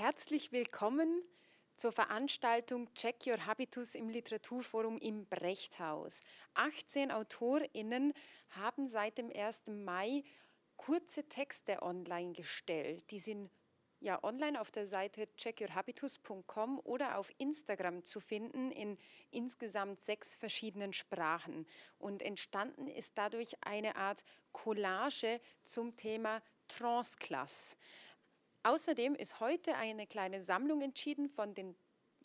Herzlich willkommen zur Veranstaltung Check Your Habitus im Literaturforum im Brechthaus. 18 AutorInnen haben seit dem 1. Mai kurze Texte online gestellt. Die sind ja online auf der Seite checkyourhabitus.com oder auf Instagram zu finden in insgesamt sechs verschiedenen Sprachen. Und entstanden ist dadurch eine Art Collage zum Thema Transklasse. Außerdem ist heute eine kleine Sammlung entschieden von den,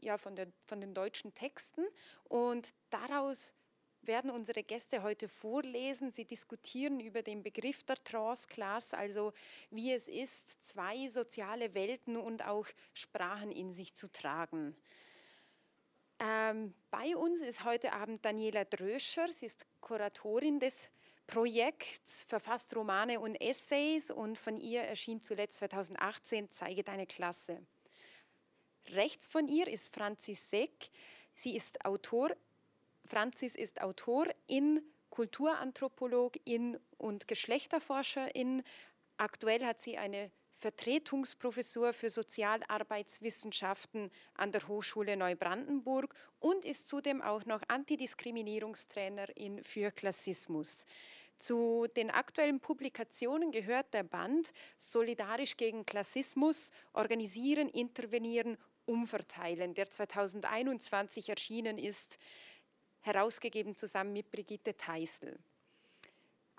ja, von, der, von den deutschen Texten und daraus werden unsere Gäste heute vorlesen. Sie diskutieren über den Begriff der Trance-Class, also wie es ist, zwei soziale Welten und auch Sprachen in sich zu tragen. Ähm, bei uns ist heute Abend Daniela Dröscher. Sie ist Kuratorin des Projekts, verfasst Romane und Essays und von ihr erschien zuletzt 2018 Zeige deine Klasse. Rechts von ihr ist Franzis Seck. Sie ist Autor, Franzis ist Autorin, Kulturanthropologin und Geschlechterforscherin. Aktuell hat sie eine Vertretungsprofessur für Sozialarbeitswissenschaften an der Hochschule Neubrandenburg und ist zudem auch noch Antidiskriminierungstrainerin für Klassismus. Zu den aktuellen Publikationen gehört der Band Solidarisch gegen Klassismus, Organisieren, Intervenieren, Umverteilen, der 2021 erschienen ist, herausgegeben zusammen mit Brigitte Teisel.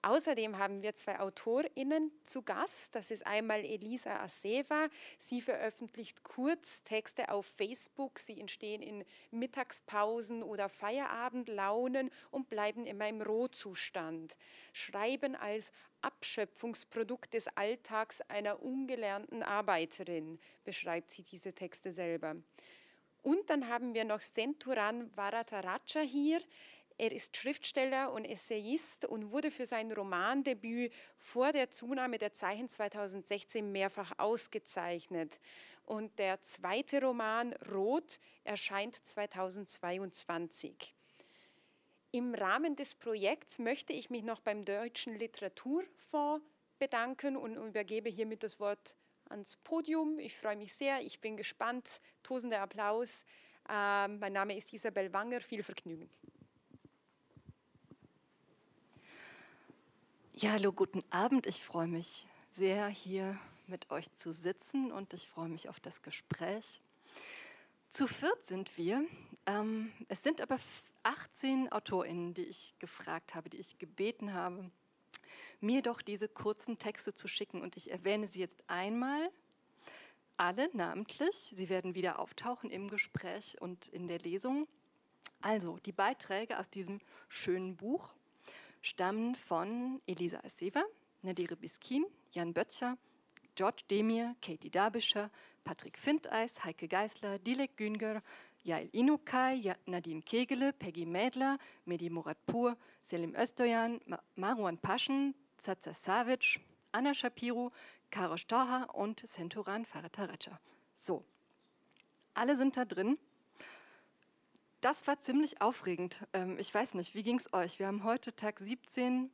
Außerdem haben wir zwei AutorInnen zu Gast. Das ist einmal Elisa Aseva. Sie veröffentlicht Kurztexte auf Facebook. Sie entstehen in Mittagspausen oder Feierabendlaunen und bleiben immer im Rohzustand. Schreiben als Abschöpfungsprodukt des Alltags einer ungelernten Arbeiterin, beschreibt sie diese Texte selber. Und dann haben wir noch Senturan Varataraja hier. Er ist Schriftsteller und Essayist und wurde für sein Romandebüt vor der Zunahme der Zeichen 2016 mehrfach ausgezeichnet. Und der zweite Roman Rot erscheint 2022. Im Rahmen des Projekts möchte ich mich noch beim Deutschen Literaturfonds bedanken und übergebe hiermit das Wort ans Podium. Ich freue mich sehr, ich bin gespannt. Tosender Applaus. Ähm, mein Name ist Isabel Wanger. Viel Vergnügen. Ja, hallo, guten Abend. Ich freue mich sehr, hier mit euch zu sitzen und ich freue mich auf das Gespräch. Zu viert sind wir. Ähm, es sind aber 18 AutorInnen, die ich gefragt habe, die ich gebeten habe, mir doch diese kurzen Texte zu schicken. Und ich erwähne sie jetzt einmal, alle namentlich. Sie werden wieder auftauchen im Gespräch und in der Lesung. Also, die Beiträge aus diesem schönen Buch stammen von Elisa Esseva, Nadire Biskin, Jan Böttcher, George Demir, Katie Dabischer, Patrick Findeis, Heike Geisler, Dilek Günger, Jail Inukai, Nadine Kegele, Peggy Mädler, Medi Muratpur, Selim Östoyan, Marwan Paschen, Zaza Savic, Anna Shapiro, Karo Stoha und Senturan Farataracha. So, alle sind da drin das war ziemlich aufregend. Ähm, ich weiß nicht, wie ging es euch? Wir haben heute Tag 17.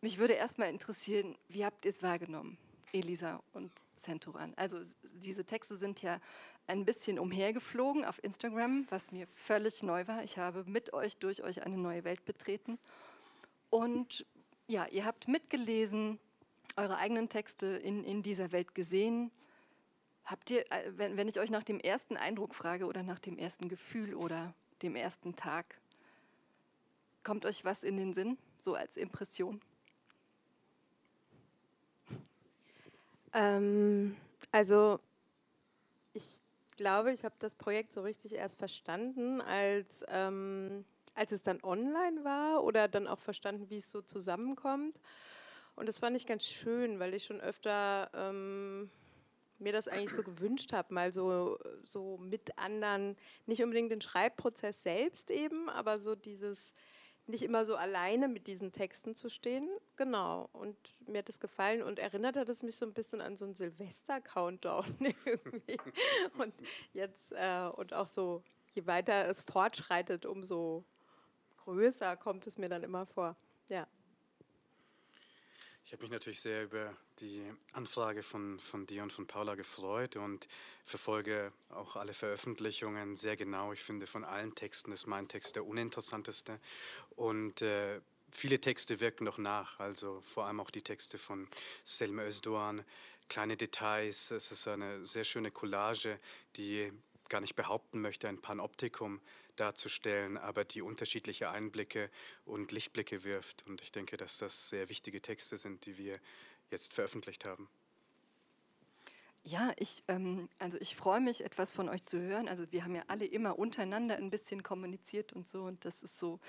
Mich würde erstmal interessieren, wie habt ihr es wahrgenommen, Elisa und Centuran? Also diese Texte sind ja ein bisschen umhergeflogen auf Instagram, was mir völlig neu war. Ich habe mit euch, durch euch eine neue Welt betreten. Und ja, ihr habt mitgelesen, eure eigenen Texte in, in dieser Welt gesehen. Habt ihr, äh, wenn, wenn ich euch nach dem ersten Eindruck frage oder nach dem ersten Gefühl oder dem ersten Tag, kommt euch was in den Sinn, so als Impression? Ähm, also ich glaube, ich habe das Projekt so richtig erst verstanden, als, ähm, als es dann online war oder dann auch verstanden, wie es so zusammenkommt. Und das fand ich ganz schön, weil ich schon öfter ähm, mir das eigentlich so gewünscht habe, mal so, so mit anderen, nicht unbedingt den Schreibprozess selbst eben, aber so dieses, nicht immer so alleine mit diesen Texten zu stehen. Genau. Und mir hat das gefallen und erinnert hat es mich so ein bisschen an so einen Silvester-Countdown irgendwie. Und jetzt, äh, und auch so, je weiter es fortschreitet, umso größer kommt es mir dann immer vor. Ja. Ich habe mich natürlich sehr über die Anfrage von, von dir und von Paula gefreut und verfolge auch alle Veröffentlichungen sehr genau. Ich finde, von allen Texten ist mein Text der uninteressanteste. Und äh, viele Texte wirken noch nach, also vor allem auch die Texte von Selma Özdoğan, kleine Details. Es ist eine sehr schöne Collage, die gar nicht behaupten möchte, ein Panoptikum darzustellen, aber die unterschiedliche Einblicke und Lichtblicke wirft. Und ich denke, dass das sehr wichtige Texte sind, die wir jetzt veröffentlicht haben. Ja, ich, ähm, also ich freue mich, etwas von euch zu hören. Also wir haben ja alle immer untereinander ein bisschen kommuniziert und so. Und das ist so,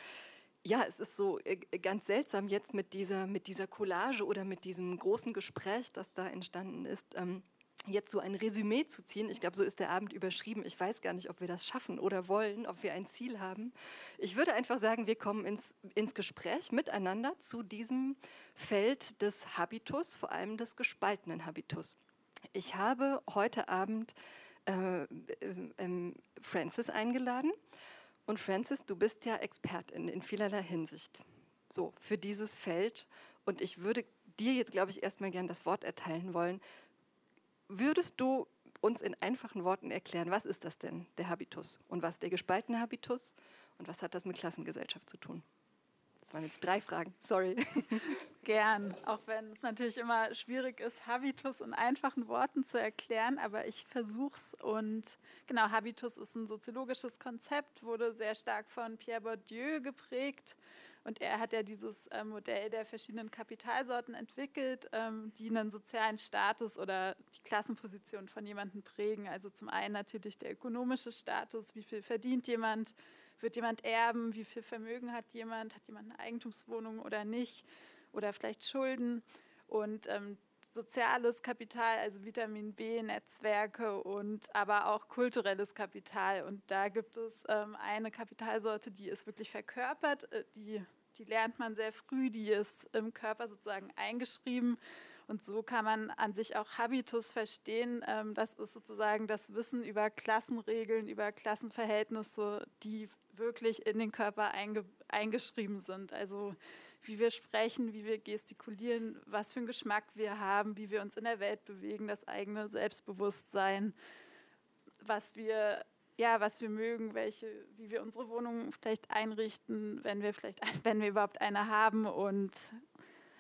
ja, es ist so äh, ganz seltsam jetzt mit dieser, mit dieser Collage oder mit diesem großen Gespräch, das da entstanden ist. Ähm, jetzt so ein Resümee zu ziehen. Ich glaube, so ist der Abend überschrieben. Ich weiß gar nicht, ob wir das schaffen oder wollen, ob wir ein Ziel haben. Ich würde einfach sagen, wir kommen ins, ins Gespräch miteinander zu diesem Feld des Habitus, vor allem des gespaltenen Habitus. Ich habe heute Abend äh, äh, Francis eingeladen. Und Francis, du bist ja Expertin in vielerlei Hinsicht. So, für dieses Feld. Und ich würde dir jetzt, glaube ich, erstmal gern das Wort erteilen wollen. Würdest du uns in einfachen Worten erklären, was ist das denn, der Habitus? Und was der gespaltene Habitus? Und was hat das mit Klassengesellschaft zu tun? Das waren jetzt drei Fragen, sorry. Gern, auch wenn es natürlich immer schwierig ist, Habitus in einfachen Worten zu erklären, aber ich versuche es. Und genau, Habitus ist ein soziologisches Konzept, wurde sehr stark von Pierre Bourdieu geprägt und er hat ja dieses äh, Modell der verschiedenen Kapitalsorten entwickelt, ähm, die einen sozialen Status oder die Klassenposition von jemandem prägen. Also zum einen natürlich der ökonomische Status, wie viel verdient jemand, wird jemand erben, wie viel Vermögen hat jemand, hat jemand eine Eigentumswohnung oder nicht, oder vielleicht Schulden. Und ähm, soziales Kapital, also Vitamin B, Netzwerke und aber auch kulturelles Kapital. Und da gibt es ähm, eine Kapitalsorte, die ist wirklich verkörpert, äh, die, die lernt man sehr früh, die ist im Körper sozusagen eingeschrieben. Und so kann man an sich auch Habitus verstehen. Ähm, das ist sozusagen das Wissen über Klassenregeln, über Klassenverhältnisse, die wirklich in den Körper einge eingeschrieben sind. Also wie wir sprechen, wie wir gestikulieren, was für einen Geschmack wir haben, wie wir uns in der Welt bewegen, das eigene Selbstbewusstsein, was wir ja, was wir mögen, welche, wie wir unsere Wohnung vielleicht einrichten, wenn wir vielleicht, wenn wir überhaupt eine haben. Und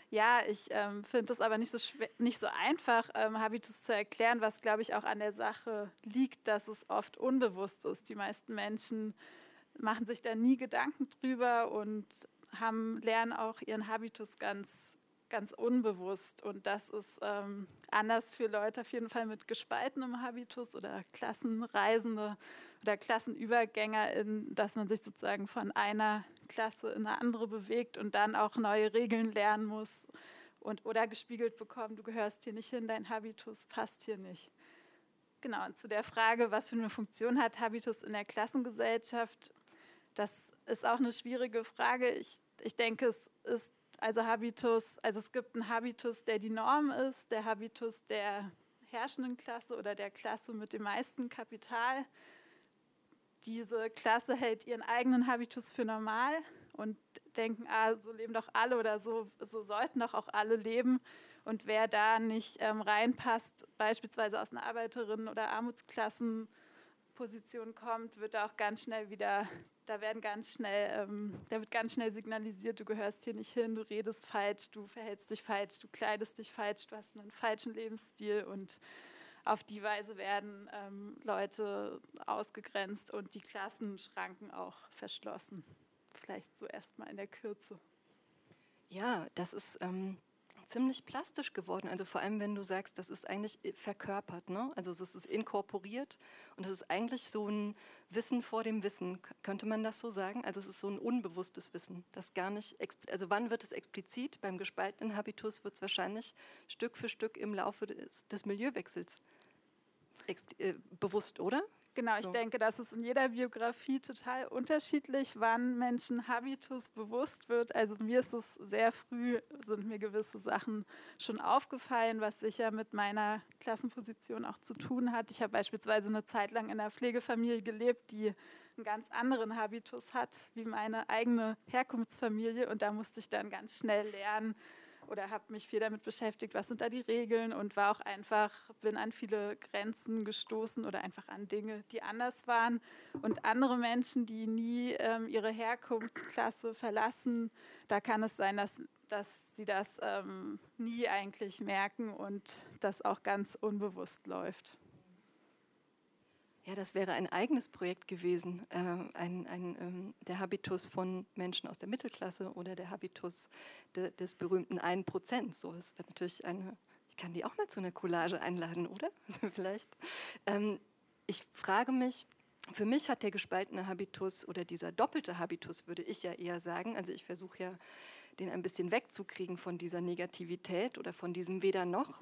ja, ich ähm, finde es aber nicht so nicht so einfach, ähm, Habitus zu erklären, was glaube ich auch an der Sache liegt, dass es oft unbewusst ist. Die meisten Menschen machen sich da nie Gedanken drüber und haben, lernen auch ihren Habitus ganz, ganz unbewusst. Und das ist ähm, anders für Leute auf jeden Fall mit gespaltenem Habitus oder Klassenreisende oder Klassenübergänger, in, dass man sich sozusagen von einer Klasse in eine andere bewegt und dann auch neue Regeln lernen muss und oder gespiegelt bekommt, du gehörst hier nicht hin, dein Habitus passt hier nicht. Genau, und zu der Frage, was für eine Funktion hat Habitus in der Klassengesellschaft, das ist auch eine schwierige Frage. Ich, ich denke, es ist also Habitus, also es gibt einen Habitus, der die Norm ist, der Habitus der herrschenden Klasse oder der Klasse mit dem meisten Kapital. Diese Klasse hält ihren eigenen Habitus für normal und denken, ah, so leben doch alle oder so, so sollten doch auch alle leben. Und wer da nicht ähm, reinpasst, beispielsweise aus einer Arbeiterinnen- oder Armutsklassenposition kommt, wird auch ganz schnell wieder da werden ganz schnell, ähm, da wird ganz schnell signalisiert, du gehörst hier nicht hin, du redest falsch, du verhältst dich falsch, du kleidest dich falsch, du hast einen falschen Lebensstil und auf die Weise werden ähm, Leute ausgegrenzt und die Klassenschranken auch verschlossen. Vielleicht so erstmal in der Kürze. Ja, das ist ähm, ziemlich plastisch geworden. Also vor allem, wenn du sagst, das ist eigentlich verkörpert. Ne? Also es ist inkorporiert und es ist eigentlich so ein Wissen vor dem Wissen. Könnte man das so sagen? Also es ist so ein unbewusstes Wissen, das gar nicht, also wann wird es explizit? Beim gespaltenen Habitus wird es wahrscheinlich Stück für Stück im Laufe des, des Milieuwechsels äh, bewusst, oder? Genau, ich so. denke, das ist in jeder Biografie total unterschiedlich, wann Menschen Habitus bewusst wird. Also mir ist es sehr früh, sind mir gewisse Sachen schon aufgefallen, was sicher mit meiner Klassenposition auch zu tun hat. Ich habe beispielsweise eine Zeit lang in einer Pflegefamilie gelebt, die einen ganz anderen Habitus hat wie meine eigene Herkunftsfamilie und da musste ich dann ganz schnell lernen, oder habe mich viel damit beschäftigt, was sind da die Regeln und war auch einfach, bin an viele Grenzen gestoßen oder einfach an Dinge, die anders waren. Und andere Menschen, die nie ähm, ihre Herkunftsklasse verlassen, da kann es sein, dass, dass sie das ähm, nie eigentlich merken und das auch ganz unbewusst läuft. Ja, das wäre ein eigenes Projekt gewesen, äh, ein, ein, ähm, der Habitus von Menschen aus der Mittelklasse oder der Habitus de, des berühmten 1%. So, das wäre natürlich eine, ich kann die auch mal zu einer Collage einladen, oder? Also vielleicht. Ähm, ich frage mich, für mich hat der gespaltene Habitus oder dieser doppelte Habitus, würde ich ja eher sagen, also ich versuche ja, den ein bisschen wegzukriegen von dieser Negativität oder von diesem Weder noch.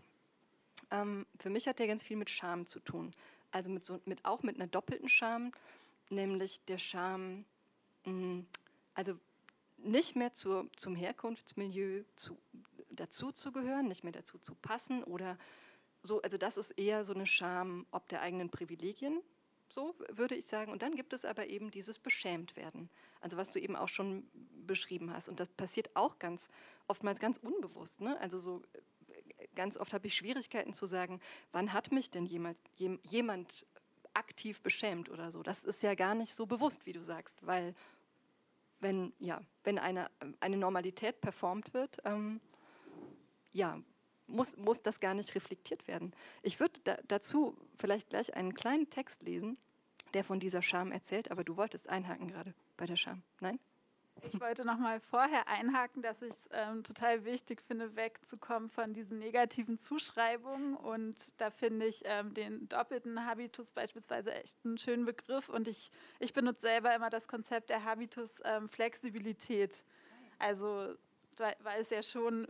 Ähm, für mich hat der ganz viel mit Scham zu tun also mit so, mit, auch mit einer doppelten Scham, nämlich der Scham, mm, also nicht mehr zur, zum Herkunftsmilieu zu, dazu zu gehören, nicht mehr dazu zu passen oder so, also das ist eher so eine Scham ob der eigenen Privilegien, so würde ich sagen. Und dann gibt es aber eben dieses Beschämtwerden, also was du eben auch schon beschrieben hast. Und das passiert auch ganz, oftmals ganz unbewusst. Ne? Also so ganz oft habe ich Schwierigkeiten zu sagen, wann hat mich denn jemand, jemand aktiv beschämt oder so. Das ist ja gar nicht so bewusst, wie du sagst, weil wenn, ja, wenn eine, eine Normalität performt wird, ähm, ja, muss, muss das gar nicht reflektiert werden. Ich würde da, dazu vielleicht gleich einen kleinen Text lesen, der von dieser Scham erzählt, aber du wolltest einhaken gerade bei der Scham. Nein? Ich wollte noch mal vorher einhaken, dass ich es ähm, total wichtig finde, wegzukommen von diesen negativen Zuschreibungen. Und da finde ich ähm, den doppelten Habitus beispielsweise echt einen schönen Begriff. Und ich, ich benutze selber immer das Konzept der Habitus-Flexibilität. Ähm, also, weil es ja schon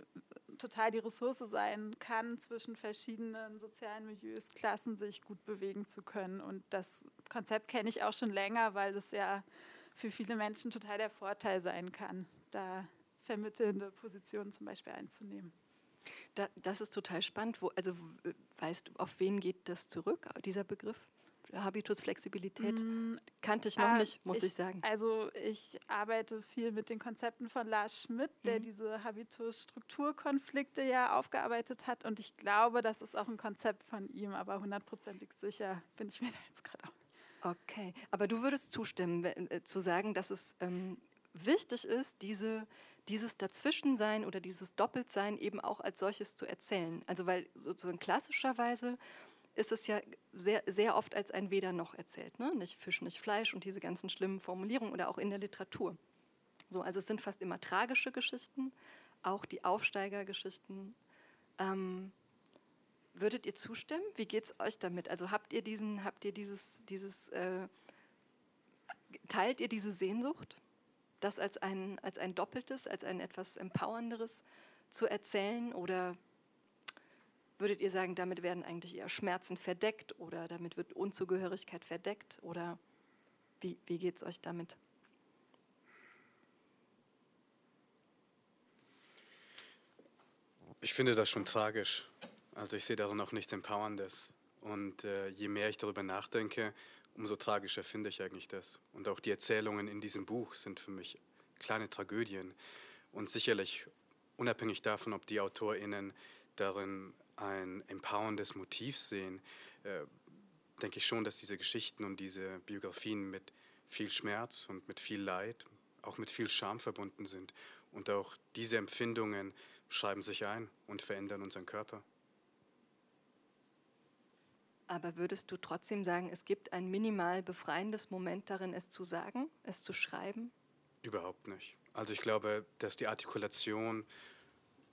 total die Ressource sein kann, zwischen verschiedenen sozialen Milieus, Klassen sich gut bewegen zu können. Und das Konzept kenne ich auch schon länger, weil es ja für viele Menschen total der Vorteil sein kann, da vermittelnde Positionen zum Beispiel einzunehmen. Da, das ist total spannend. Wo, also weißt du, auf wen geht das zurück, dieser Begriff? Habitus Flexibilität? Mm, Kannte ich noch äh, nicht, muss ich, ich, sagen. Also ich arbeite viel mit den Konzepten von Lars Schmidt, der mhm. diese Habitus-Strukturkonflikte ja aufgearbeitet hat. Und ich glaube, das ist auch ein Konzept von ihm, aber hundertprozentig sicher bin ich mir da jetzt gerade Okay, aber du würdest zustimmen, äh, zu sagen, dass es ähm, wichtig ist, diese, dieses Dazwischensein oder dieses Doppeltsein eben auch als solches zu erzählen. Also weil sozusagen klassischerweise ist es ja sehr, sehr oft als ein Weder noch erzählt. Ne? Nicht Fisch, nicht Fleisch und diese ganzen schlimmen Formulierungen oder auch in der Literatur. So, also es sind fast immer tragische Geschichten, auch die Aufsteigergeschichten. Ähm, Würdet ihr zustimmen? Wie geht es euch damit? Also habt ihr diesen, habt ihr dieses, dieses, äh, teilt ihr diese Sehnsucht, das als ein, als ein doppeltes, als ein etwas empowernderes zu erzählen? Oder würdet ihr sagen, damit werden eigentlich eher Schmerzen verdeckt oder damit wird Unzugehörigkeit verdeckt? Oder wie, wie geht es euch damit? Ich finde das schon tragisch. Also ich sehe darin auch nichts Empowerndes. Und äh, je mehr ich darüber nachdenke, umso tragischer finde ich eigentlich das. Und auch die Erzählungen in diesem Buch sind für mich kleine Tragödien. Und sicherlich, unabhängig davon, ob die AutorInnen darin ein empowerndes Motiv sehen, äh, denke ich schon, dass diese Geschichten und diese Biografien mit viel Schmerz und mit viel Leid, auch mit viel Scham verbunden sind. Und auch diese Empfindungen schreiben sich ein und verändern unseren Körper. Aber würdest du trotzdem sagen, es gibt ein minimal befreiendes Moment darin, es zu sagen, es zu schreiben? Überhaupt nicht. Also ich glaube, dass die Artikulation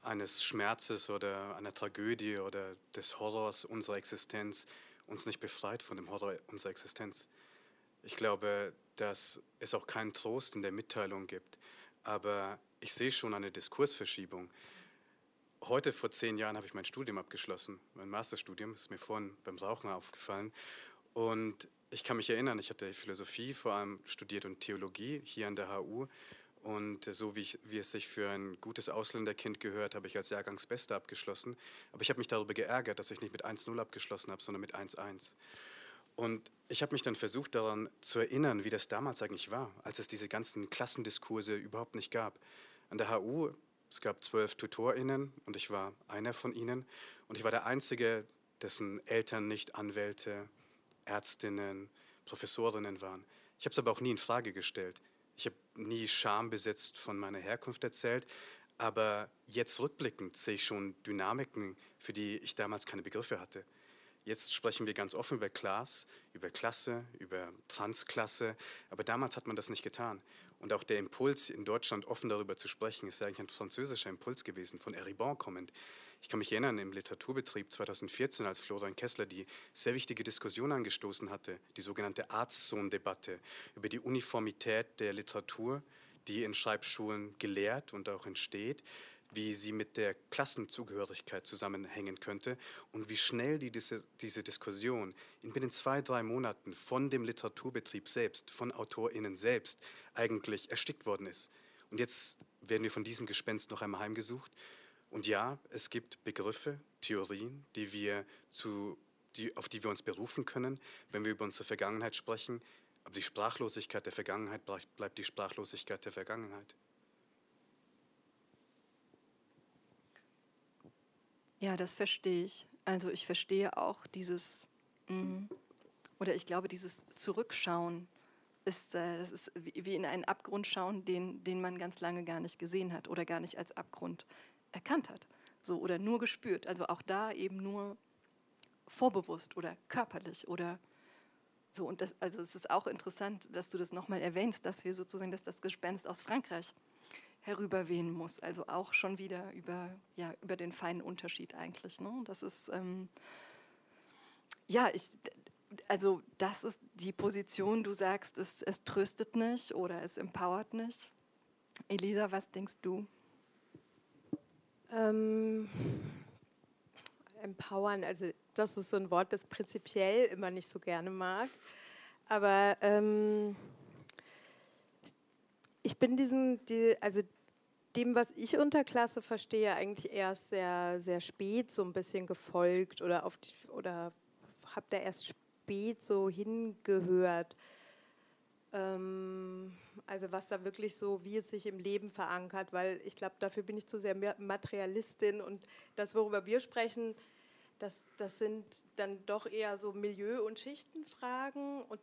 eines Schmerzes oder einer Tragödie oder des Horrors unserer Existenz uns nicht befreit von dem Horror unserer Existenz. Ich glaube, dass es auch keinen Trost in der Mitteilung gibt. Aber ich sehe schon eine Diskursverschiebung heute vor zehn Jahren habe ich mein Studium abgeschlossen, mein Masterstudium, das ist mir vorhin beim Rauchen aufgefallen. Und ich kann mich erinnern, ich hatte Philosophie vor allem studiert und Theologie hier an der HU. Und so wie, ich, wie es sich für ein gutes Ausländerkind gehört, habe ich als Jahrgangsbester abgeschlossen. Aber ich habe mich darüber geärgert, dass ich nicht mit 1-0 abgeschlossen habe, sondern mit 1-1. Und ich habe mich dann versucht daran zu erinnern, wie das damals eigentlich war, als es diese ganzen Klassendiskurse überhaupt nicht gab. An der HU Es gab zwölf TutorInnen und ich war einer von ihnen. Und ich war der Einzige, dessen Eltern nicht Anwälte, Ärztinnen, Professorinnen waren. Ich habe es aber auch nie in Frage gestellt. Ich habe nie Scham besetzt von meiner Herkunft erzählt, aber jetzt rückblickend sehe ich schon Dynamiken, für die ich damals keine Begriffe hatte. Jetzt sprechen wir ganz offen über Class, über Klasse, über Transklasse, aber damals hat man das nicht getan. Und auch der Impuls, in Deutschland offen darüber zu sprechen, ist eigentlich ein französischer Impuls gewesen, von Eribon kommend. Ich kann mich erinnern, im Literaturbetrieb 2014, als Florian Kessler die sehr wichtige Diskussion angestoßen hatte, die sogenannte Arztsohn-Debatte über die Uniformität der Literatur, die in Schreibschulen gelehrt und auch entsteht, wie sie mit der Klassenzugehörigkeit zusammenhängen könnte und wie schnell die, diese, diese Diskussion in binnen zwei, drei Monaten von dem Literaturbetrieb selbst, von AutorInnen selbst eigentlich erstickt worden ist. Und jetzt werden wir von diesem Gespenst noch einmal heimgesucht. Und ja, es gibt Begriffe, Theorien, die wir zu, die, auf die wir uns berufen können, wenn wir über unsere Vergangenheit sprechen. Aber die Sprachlosigkeit der Vergangenheit bleibt die Sprachlosigkeit der Vergangenheit. Ja, das verstehe ich. Also ich verstehe auch dieses, mm, oder ich glaube, dieses Zurückschauen ist, äh, es ist wie in einen Abgrund schauen, den, den man ganz lange gar nicht gesehen hat oder gar nicht als Abgrund erkannt hat. So, oder nur gespürt. Also auch da eben nur vorbewusst oder körperlich oder so. Und das, also es ist auch interessant, dass du das nochmal erwähnst, dass wir sozusagen, dass das Gespenst aus Frankreich herüberwehen muss. Also auch schon wieder über, ja, über den feinen Unterschied eigentlich. Ne? Das ist, ähm, ja, ich, also das ist die Position, du sagst, es, es tröstet nicht oder es empowert nicht. Elisa, was denkst du? Ähm, empowern, also das ist so ein Wort, das prinzipiell immer nicht so gerne mag. Aber ähm, ich bin diesen, die, also dem, was ich unter Klasse verstehe, eigentlich erst sehr, sehr spät so ein bisschen gefolgt oder, oder habe da erst spät so hingehört. Ähm, also was da wirklich so, wie es sich im Leben verankert, weil ich glaube, dafür bin ich zu sehr Materialistin und das, worüber wir sprechen, das, das sind dann doch eher so Milieu- und Schichtenfragen und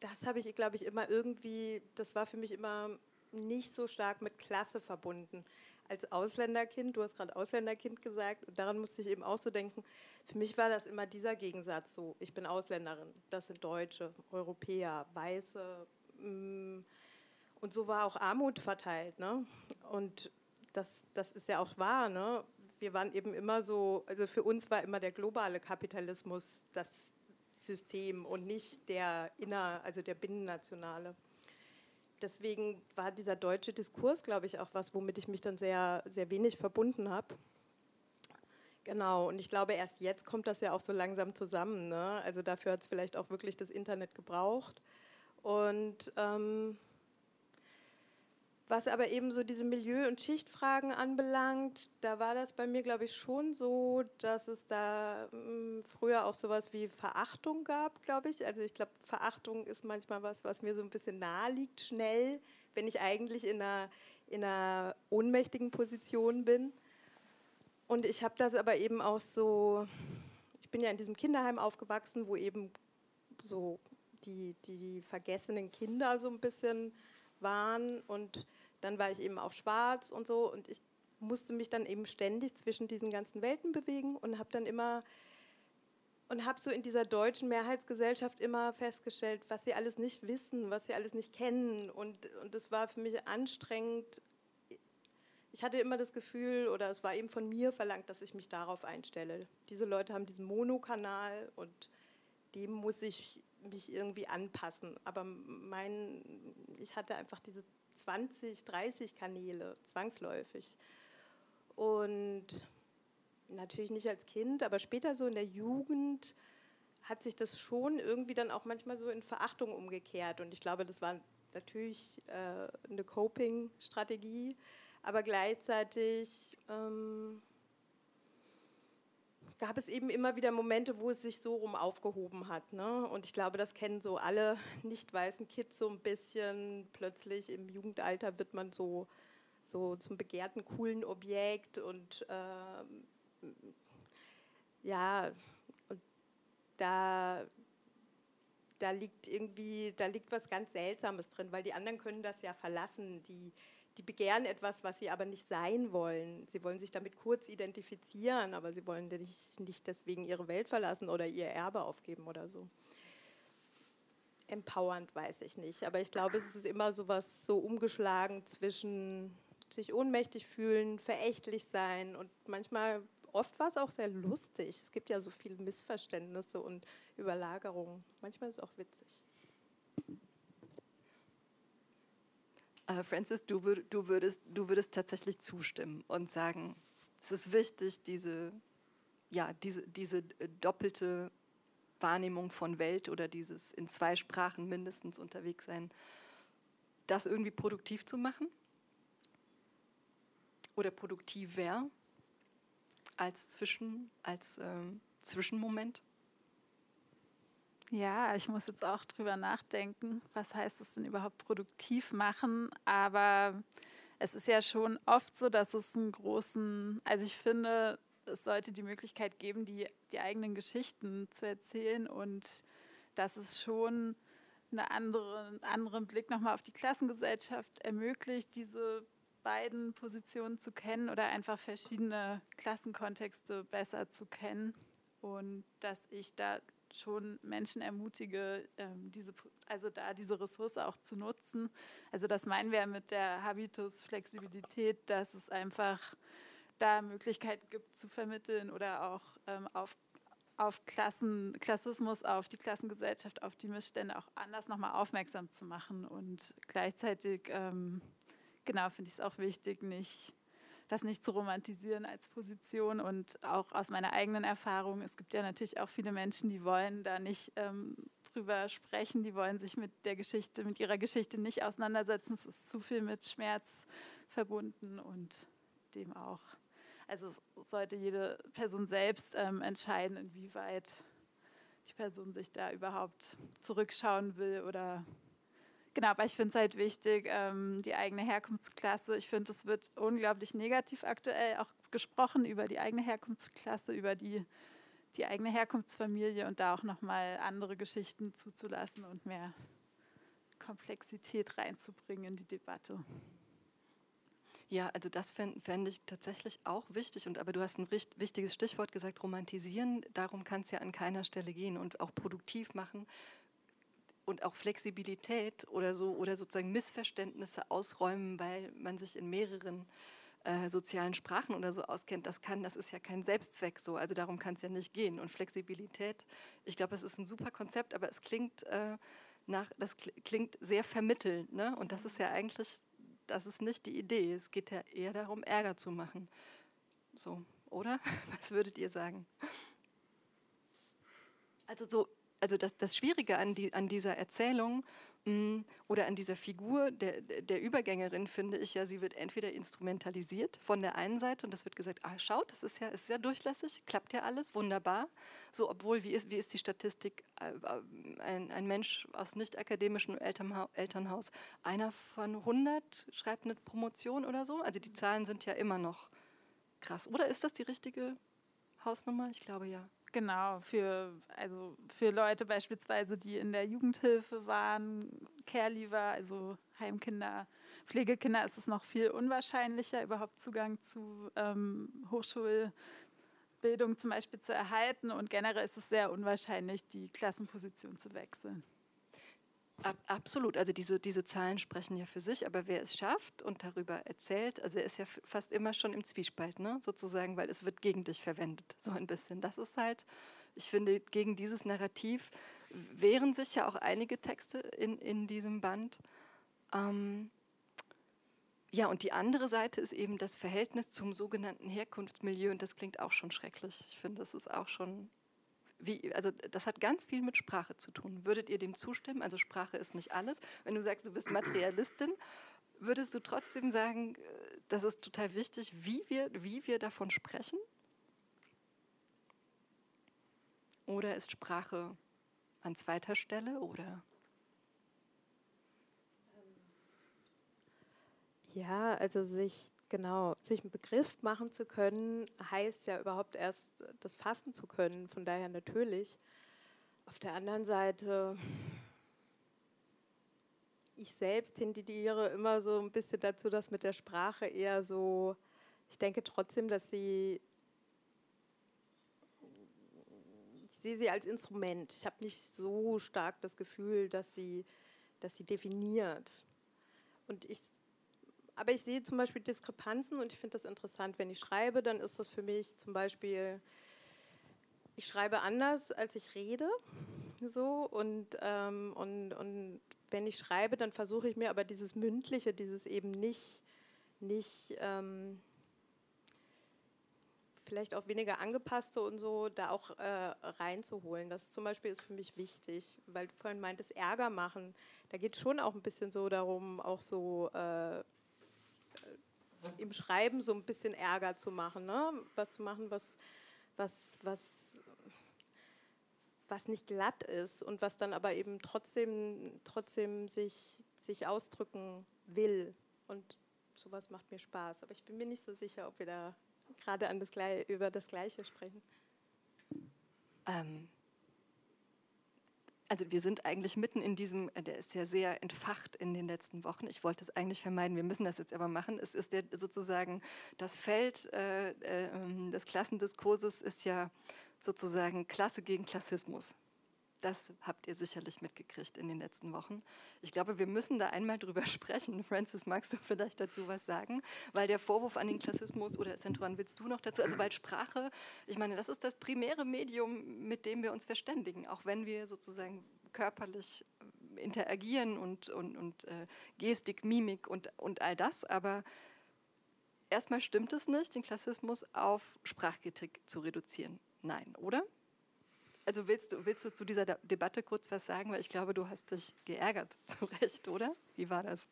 das habe ich, glaube ich, immer irgendwie, das war für mich immer nicht so stark mit Klasse verbunden. Als Ausländerkind, du hast gerade Ausländerkind gesagt, und daran musste ich eben auch so denken, für mich war das immer dieser Gegensatz so, ich bin Ausländerin, das sind Deutsche, Europäer, Weiße. Mm, und so war auch Armut verteilt. Ne? Und das, das ist ja auch wahr. Ne? Wir waren eben immer so, also für uns war immer der globale Kapitalismus das System und nicht der inner, also der binnennationale deswegen war dieser deutsche Diskurs, glaube ich, auch was, womit ich mich dann sehr, sehr wenig verbunden habe. Genau, und ich glaube, erst jetzt kommt das ja auch so langsam zusammen. Ne? Also dafür hat es vielleicht auch wirklich das Internet gebraucht. Und ähm, was aber eben so diese Milieu- und Schichtfragen anbelangt, da war das bei mir, glaube ich, schon so, dass es da hm, früher auch sowas wie Verachtung gab, glaube ich. Also ich glaube, Verachtung ist manchmal was, was mir so ein bisschen nahe liegt, schnell, wenn ich eigentlich in einer, in einer ohnmächtigen Position bin. Und ich habe das aber eben auch so, ich bin ja in diesem Kinderheim aufgewachsen, wo eben so die, die vergessenen Kinder so ein bisschen waren und dann war ich eben auch schwarz und so und ich musste mich dann eben ständig zwischen diesen ganzen Welten bewegen und habe dann immer und habe so in dieser deutschen Mehrheitsgesellschaft immer festgestellt, was sie alles nicht wissen, was sie alles nicht kennen und und es war für mich anstrengend. Ich hatte immer das Gefühl oder es war eben von mir verlangt, dass ich mich darauf einstelle. Diese Leute haben diesen Monokanal und dem muss ich mich irgendwie anpassen. Aber mein, ich hatte einfach diese 20, 30 Kanäle zwangsläufig. Und natürlich nicht als Kind, aber später so in der Jugend hat sich das schon irgendwie dann auch manchmal so in Verachtung umgekehrt. Und ich glaube, das war natürlich äh, eine Coping-Strategie, aber gleichzeitig ähm, gab es eben immer wieder Momente, wo es sich so rum aufgehoben hat. Ne? Und ich glaube, das kennen so alle nicht weißen Kids so ein bisschen. Plötzlich im Jugendalter wird man so, so zum begehrten, coolen Objekt und äh, ja, und da, da liegt irgendwie, da liegt was ganz Seltsames drin, weil die anderen können das ja verlassen, die, die begehren etwas, was sie aber nicht sein wollen. Sie wollen sich damit kurz identifizieren, aber sie wollen nicht, nicht deswegen ihre Welt verlassen oder ihr Erbe aufgeben oder so empowernd, weiß ich nicht. Aber ich glaube, es ist immer so was so umgeschlagen zwischen sich ohnmächtig fühlen, verächtlich sein und manchmal, oft war es auch sehr lustig. Es gibt ja so viele Missverständnisse und Überlagerungen. Manchmal ist es auch witzig. Uh, Francis, du, du, würdest, du würdest tatsächlich zustimmen und sagen, es ist wichtig, diese, ja, diese, diese doppelte Wahrnehmung von Welt oder dieses in zwei Sprachen mindestens unterwegs sein, das irgendwie produktiv zu machen? Oder produktiver als, Zwischen, als ähm, Zwischenmoment? Ja, ich muss jetzt auch drüber nachdenken, was heißt es denn überhaupt produktiv machen, aber es ist ja schon oft so, dass es einen großen, also ich finde, es sollte die Möglichkeit geben, die, die eigenen Geschichten zu erzählen und dass es schon eine andere, einen anderen Blick nochmal auf die Klassengesellschaft ermöglicht, diese beiden Positionen zu kennen oder einfach verschiedene Klassenkontexte besser zu kennen und dass ich da schon Menschen ermutige, ähm, diese, also da diese Ressource auch zu nutzen. Also das meinen wir mit der Habitus-Flexibilität, dass es einfach da Möglichkeiten gibt zu vermitteln oder auch ähm, auf, auf Klassen, Klassismus, auf die Klassengesellschaft, auf die Missstände auch anders nochmal aufmerksam zu machen. Und gleichzeitig, ähm, genau, finde ich es auch wichtig, nicht das nicht zu romantisieren als Position und auch aus meiner eigenen Erfahrung. Es gibt ja natürlich auch viele Menschen, die wollen da nicht ähm, drüber sprechen, die wollen sich mit der Geschichte, mit ihrer Geschichte nicht auseinandersetzen. Es ist zu viel mit Schmerz verbunden und dem auch also sollte jede Person selbst ähm, entscheiden, inwieweit die Person sich da überhaupt zurückschauen will oder Genau, aber ich finde es halt wichtig, ähm, die eigene Herkunftsklasse. Ich finde, es wird unglaublich negativ aktuell auch gesprochen über die eigene Herkunftsklasse, über die, die eigene Herkunftsfamilie und da auch nochmal andere Geschichten zuzulassen und mehr Komplexität reinzubringen in die Debatte. Ja, also das fände fänd ich tatsächlich auch wichtig. Und aber du hast ein wichtiges Stichwort gesagt, romantisieren. Darum kann es ja an keiner Stelle gehen und auch produktiv machen und auch Flexibilität oder so oder sozusagen Missverständnisse ausräumen, weil man sich in mehreren äh, sozialen Sprachen oder so auskennt. Das kann, das ist ja kein Selbstzweck so. Also darum kann es ja nicht gehen. Und Flexibilität, ich glaube, es ist ein super Konzept, aber es klingt äh, nach, das klingt sehr vermittelnd. Ne? Und das ist ja eigentlich das ist nicht die Idee. Es geht ja eher darum, Ärger zu machen. So, oder? Was würdet ihr sagen? Also so, also das, das Schwierige an, die, an dieser Erzählung Mm, oder an dieser Figur der, der Übergängerin finde ich ja, sie wird entweder instrumentalisiert von der einen Seite und das wird gesagt, ah, schaut, das ist ja, ist sehr durchlässig, klappt ja alles, wunderbar. So, obwohl, wie ist, wie ist die Statistik? Äh, ein, ein Mensch aus nicht akademischem Elternhaus, einer von 100 schreibt eine Promotion oder so. Also die Zahlen sind ja immer noch krass. Oder ist das die richtige Hausnummer? Ich glaube ja. Genau, für, also für Leute beispielsweise, die in der Jugendhilfe waren, Care-Leaver, also Heimkinder, Pflegekinder, ist es noch viel unwahrscheinlicher, überhaupt Zugang zu ähm, Hochschulbildung zum Beispiel zu erhalten. Und generell ist es sehr unwahrscheinlich, die Klassenposition zu wechseln. Ab, absolut, also diese, diese Zahlen sprechen ja für sich, aber wer es schafft und darüber erzählt, also er ist ja fast immer schon im Zwiespalt, ne? sozusagen, weil es wird gegen dich verwendet, so ein bisschen. Das ist halt, ich finde, gegen dieses Narrativ wehren sich ja auch einige Texte in, in diesem Band. Ähm, ja, und die andere Seite ist eben das Verhältnis zum sogenannten Herkunftsmilieu und das klingt auch schon schrecklich. Ich finde, das ist auch schon wie, also das hat ganz viel mit Sprache zu tun. Würdet ihr dem zustimmen? Also Sprache ist nicht alles. Wenn du sagst, du bist Materialistin, würdest du trotzdem sagen, äh, das ist total wichtig, wie wir, wie wir davon sprechen? Oder ist Sprache an zweiter Stelle oder? Ja, also sich genau, sich einen Begriff machen zu können, heißt ja überhaupt erst das fassen zu können. Von daher natürlich. Auf der anderen Seite, ich selbst tendiere immer so ein bisschen dazu, dass mit der Sprache eher so, ich denke trotzdem, dass sie, ich sehe sie als Instrument. Ich habe nicht so stark das Gefühl, dass sie, dass sie definiert. Und ich aber ich sehe zum Beispiel Diskrepanzen und ich finde das interessant. Wenn ich schreibe, dann ist das für mich zum Beispiel, ich schreibe anders, als ich rede. So und, ähm, und, und wenn ich schreibe, dann versuche ich mir aber dieses Mündliche, dieses eben nicht, nicht ähm, vielleicht auch weniger angepasste und so, da auch äh, reinzuholen. Das zum Beispiel ist für mich wichtig, weil du vorhin meintest, Ärger machen. Da geht schon auch ein bisschen so darum, auch so äh, im Schreiben so ein bisschen Ärger zu machen, ne? was zu machen, was, was, was, was nicht glatt ist und was dann aber eben trotzdem, trotzdem sich, sich ausdrücken will. Und sowas macht mir Spaß. Aber ich bin mir nicht so sicher, ob wir da gerade an das, über das Gleiche sprechen. Ähm, also wir sind eigentlich mitten in diesem, äh, der ist ja sehr entfacht in den letzten Wochen. Ich wollte es eigentlich vermeiden, wir müssen das jetzt aber machen. Es ist der, sozusagen das Feld äh, äh, des Klassendiskurses ist ja sozusagen Klasse gegen Klassismus. Das habt ihr sicherlich mitgekriegt in den letzten Wochen. Ich glaube, wir müssen da einmal drüber sprechen. Francis, magst du vielleicht dazu was sagen? Weil der Vorwurf an den Klassismus, oder Centuan, willst du noch dazu? Also, weil Sprache, ich meine, das ist das primäre Medium, mit dem wir uns verständigen, auch wenn wir sozusagen körperlich äh, interagieren und, und, und äh, Gestik, Mimik und, und all das. Aber erstmal stimmt es nicht, den Klassismus auf Sprachkritik zu reduzieren. Nein, oder? Also willst du, willst du zu dieser Debatte kurz was sagen? Weil ich glaube, du hast dich geärgert, zu Recht, oder? Wie war das?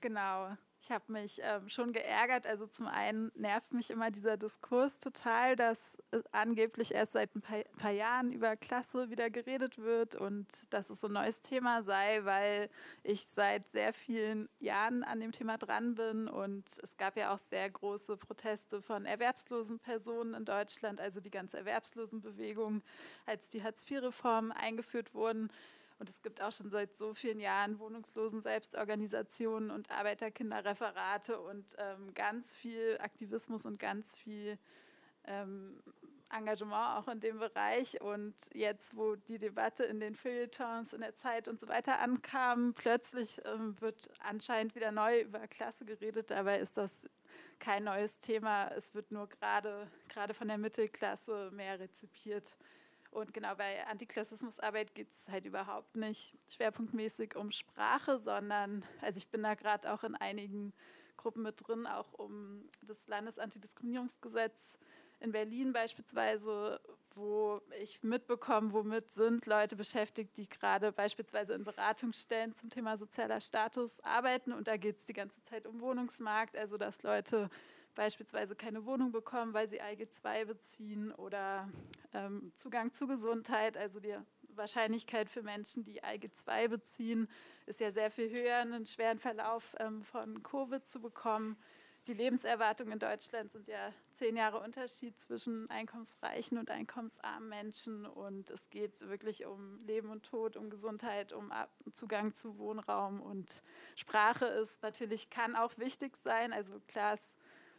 Genau. Ich habe mich ähm, schon geärgert. Also zum einen nervt mich immer dieser Diskurs total, dass äh, angeblich erst seit ein paar, paar, Jahren über Klasse wieder geredet wird und dass es so ein neues Thema sei, weil ich seit sehr vielen Jahren an dem Thema dran bin und es gab ja auch sehr große Proteste von erwerbslosen Personen in Deutschland, also die ganze Erwerbslosenbewegung, als die Hartz-IV-Reformen eingeführt wurden. Und es gibt auch schon seit so vielen Jahren Wohnungslosen Selbstorganisationen und Arbeiterkinderreferate und ähm, ganz viel Aktivismus und ganz viel ähm, Engagement auch in dem Bereich. Und jetzt, wo die Debatte in den Feuilletons, in der Zeit und so weiter ankam, plötzlich ähm, wird anscheinend wieder neu über Klasse geredet. Dabei ist das kein neues Thema. Es wird nur gerade von der Mittelklasse mehr rezipiert. Und genau bei Antiklassismusarbeit geht es halt überhaupt nicht schwerpunktmäßig um Sprache, sondern, also ich bin da gerade auch in einigen Gruppen mit drin, auch um das Landesantidiskriminierungsgesetz in Berlin beispielsweise, wo ich mitbekomme, womit sind Leute beschäftigt, die gerade beispielsweise in Beratungsstellen zum Thema sozialer Status arbeiten. Und da geht es die ganze Zeit um Wohnungsmarkt, also dass Leute beispielsweise keine Wohnung bekommen, weil sie IG2 beziehen oder ähm, Zugang zu Gesundheit, also die Wahrscheinlichkeit für Menschen, die IG2 beziehen, ist ja sehr viel höher, einen schweren Verlauf ähm, von Covid zu bekommen. Die Lebenserwartungen in Deutschland sind ja zehn Jahre Unterschied zwischen einkommensreichen und einkommensarmen Menschen. Und es geht wirklich um Leben und Tod, um Gesundheit, um Zugang zu Wohnraum. Und Sprache ist natürlich, kann auch wichtig sein. Also klar, es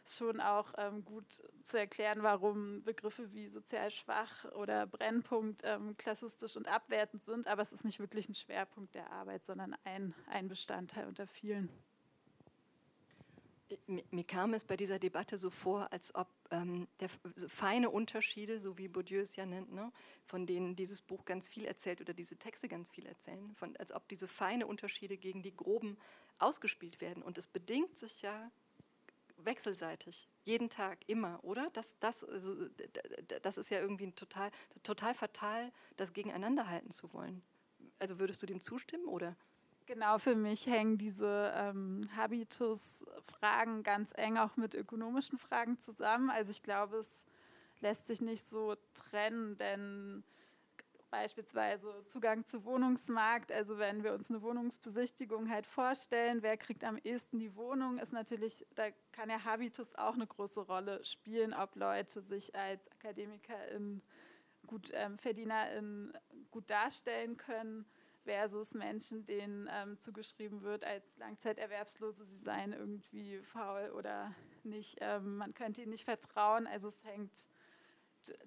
schon auch ähm, gut zu erklären, warum Begriffe wie sozial schwach oder Brennpunkt ähm, klassistisch und abwertend sind, aber es ist nicht wirklich ein Schwerpunkt der Arbeit, sondern ein, ein Bestandteil unter vielen. Mir kam es bei dieser Debatte so vor, als ob ähm, der, feine Unterschiede, so wie Bourdieu es ja nennt, ne, von denen dieses Buch ganz viel erzählt oder diese Texte ganz viel erzählen, von, als ob diese feine Unterschiede gegen die groben ausgespielt werden. Und es bedingt sich ja wechselseitig, jeden Tag, immer, oder? Das, das, also, das ist ja irgendwie total, total fatal, das gegeneinander halten zu wollen. Also würdest du dem zustimmen, oder? Genau, für mich hängen diese ähm, Habitus-Fragen ganz eng auch mit ökonomischen Fragen zusammen. Also ich glaube, es lässt sich nicht so trennen, denn beispielsweise Zugang zu Wohnungsmarkt. Also wenn wir uns eine Wohnungsbesichtigung halt vorstellen, wer kriegt am ehesten die Wohnung, ist natürlich, da kann ja Habitus auch eine große Rolle spielen, ob Leute sich als AkademikerInnen, gut ähm, VerdienerInnen gut darstellen können versus Menschen, denen ähm, zugeschrieben wird, als Langzeiterwerbslose, sie seien irgendwie faul oder nicht. Ähm, man könnte ihnen nicht vertrauen. Also es hängt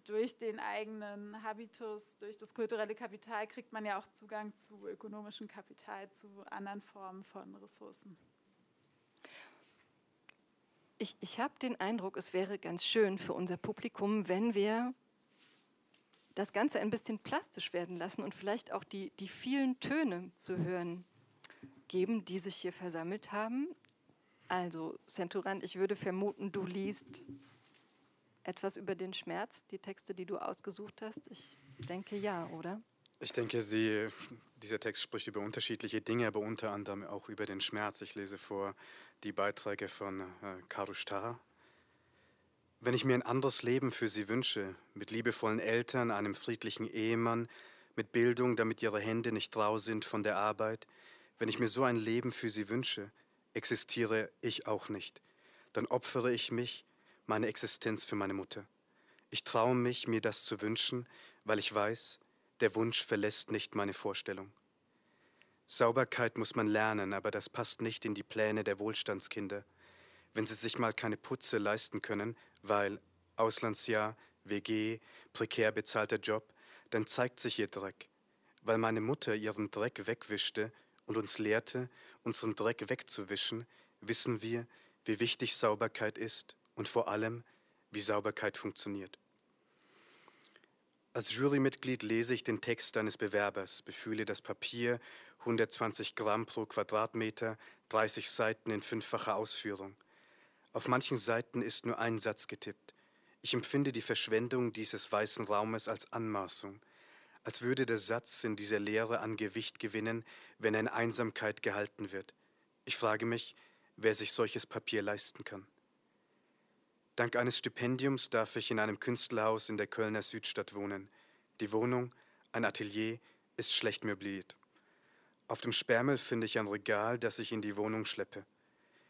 durch den eigenen Habitus, durch das kulturelle Kapital kriegt man ja auch Zugang zu ökonomischem Kapital, zu anderen Formen von Ressourcen. Ich, ich habe den Eindruck, es wäre ganz schön für unser Publikum, wenn wir das Ganze ein bisschen plastisch werden lassen und vielleicht auch die, die vielen Töne zu hören geben, die sich hier versammelt haben. Also, Centuran, ich würde vermuten, du liest etwas über den Schmerz, die Texte, die du ausgesucht hast. Ich denke ja, oder? Ich denke, sie, dieser Text spricht über unterschiedliche Dinge, aber unter anderem auch über den Schmerz. Ich lese vor die Beiträge von äh, Karushtar, wenn ich mir ein anderes Leben für sie wünsche, mit liebevollen Eltern, einem friedlichen Ehemann, mit Bildung, damit ihre Hände nicht rau sind von der Arbeit, wenn ich mir so ein Leben für sie wünsche, existiere ich auch nicht. Dann opfere ich mich, meine Existenz für meine Mutter. Ich traue mich, mir das zu wünschen, weil ich weiß, der Wunsch verlässt nicht meine Vorstellung. Sauberkeit muss man lernen, aber das passt nicht in die Pläne der Wohlstandskinder wenn sie sich mal keine Putze leisten können, weil Auslandsjahr, WG, prekär bezahlter Job, dann zeigt sich ihr Dreck. Weil meine Mutter ihren Dreck wegwischte und uns lehrte, unseren Dreck wegzuwischen, wissen wir, wie wichtig Sauberkeit ist und vor allem, wie Sauberkeit funktioniert. Als Jurymitglied lese ich den Text eines Bewerbers, befühle das Papier, 120 Gramm pro Quadratmeter, 30 Seiten in fünffacher Ausführung. Auf manchen Seiten ist nur ein Satz getippt. Ich empfinde die Verschwendung dieses weißen Raumes als Anmaßung, als würde der Satz in dieser Leere an Gewicht gewinnen, wenn er in Einsamkeit gehalten wird. Ich frage mich, wer sich solches Papier leisten kann. Dank eines Stipendiums darf ich in einem Künstlerhaus in der Kölner Südstadt wohnen. Die Wohnung, ein Atelier, ist schlecht möbliert. Auf dem Sperrmüll finde ich ein Regal, das ich in die Wohnung schleppe.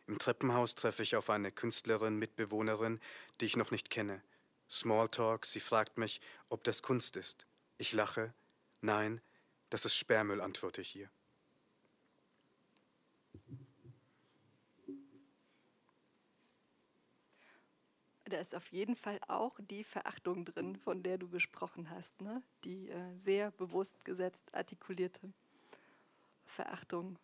Im Treppenhaus treffe ich auf eine Künstlerin, Mitbewohnerin, die ich noch nicht kenne. Smalltalk, sie fragt mich, ob das Kunst ist. Ich lache. Nein, das ist Sperrmüll, antworte ich ihr. Da ist auf jeden Fall auch die Verachtung drin, von der du gesprochen hast, ne? die äh, sehr bewusst gesetzt artikulierte Verachtung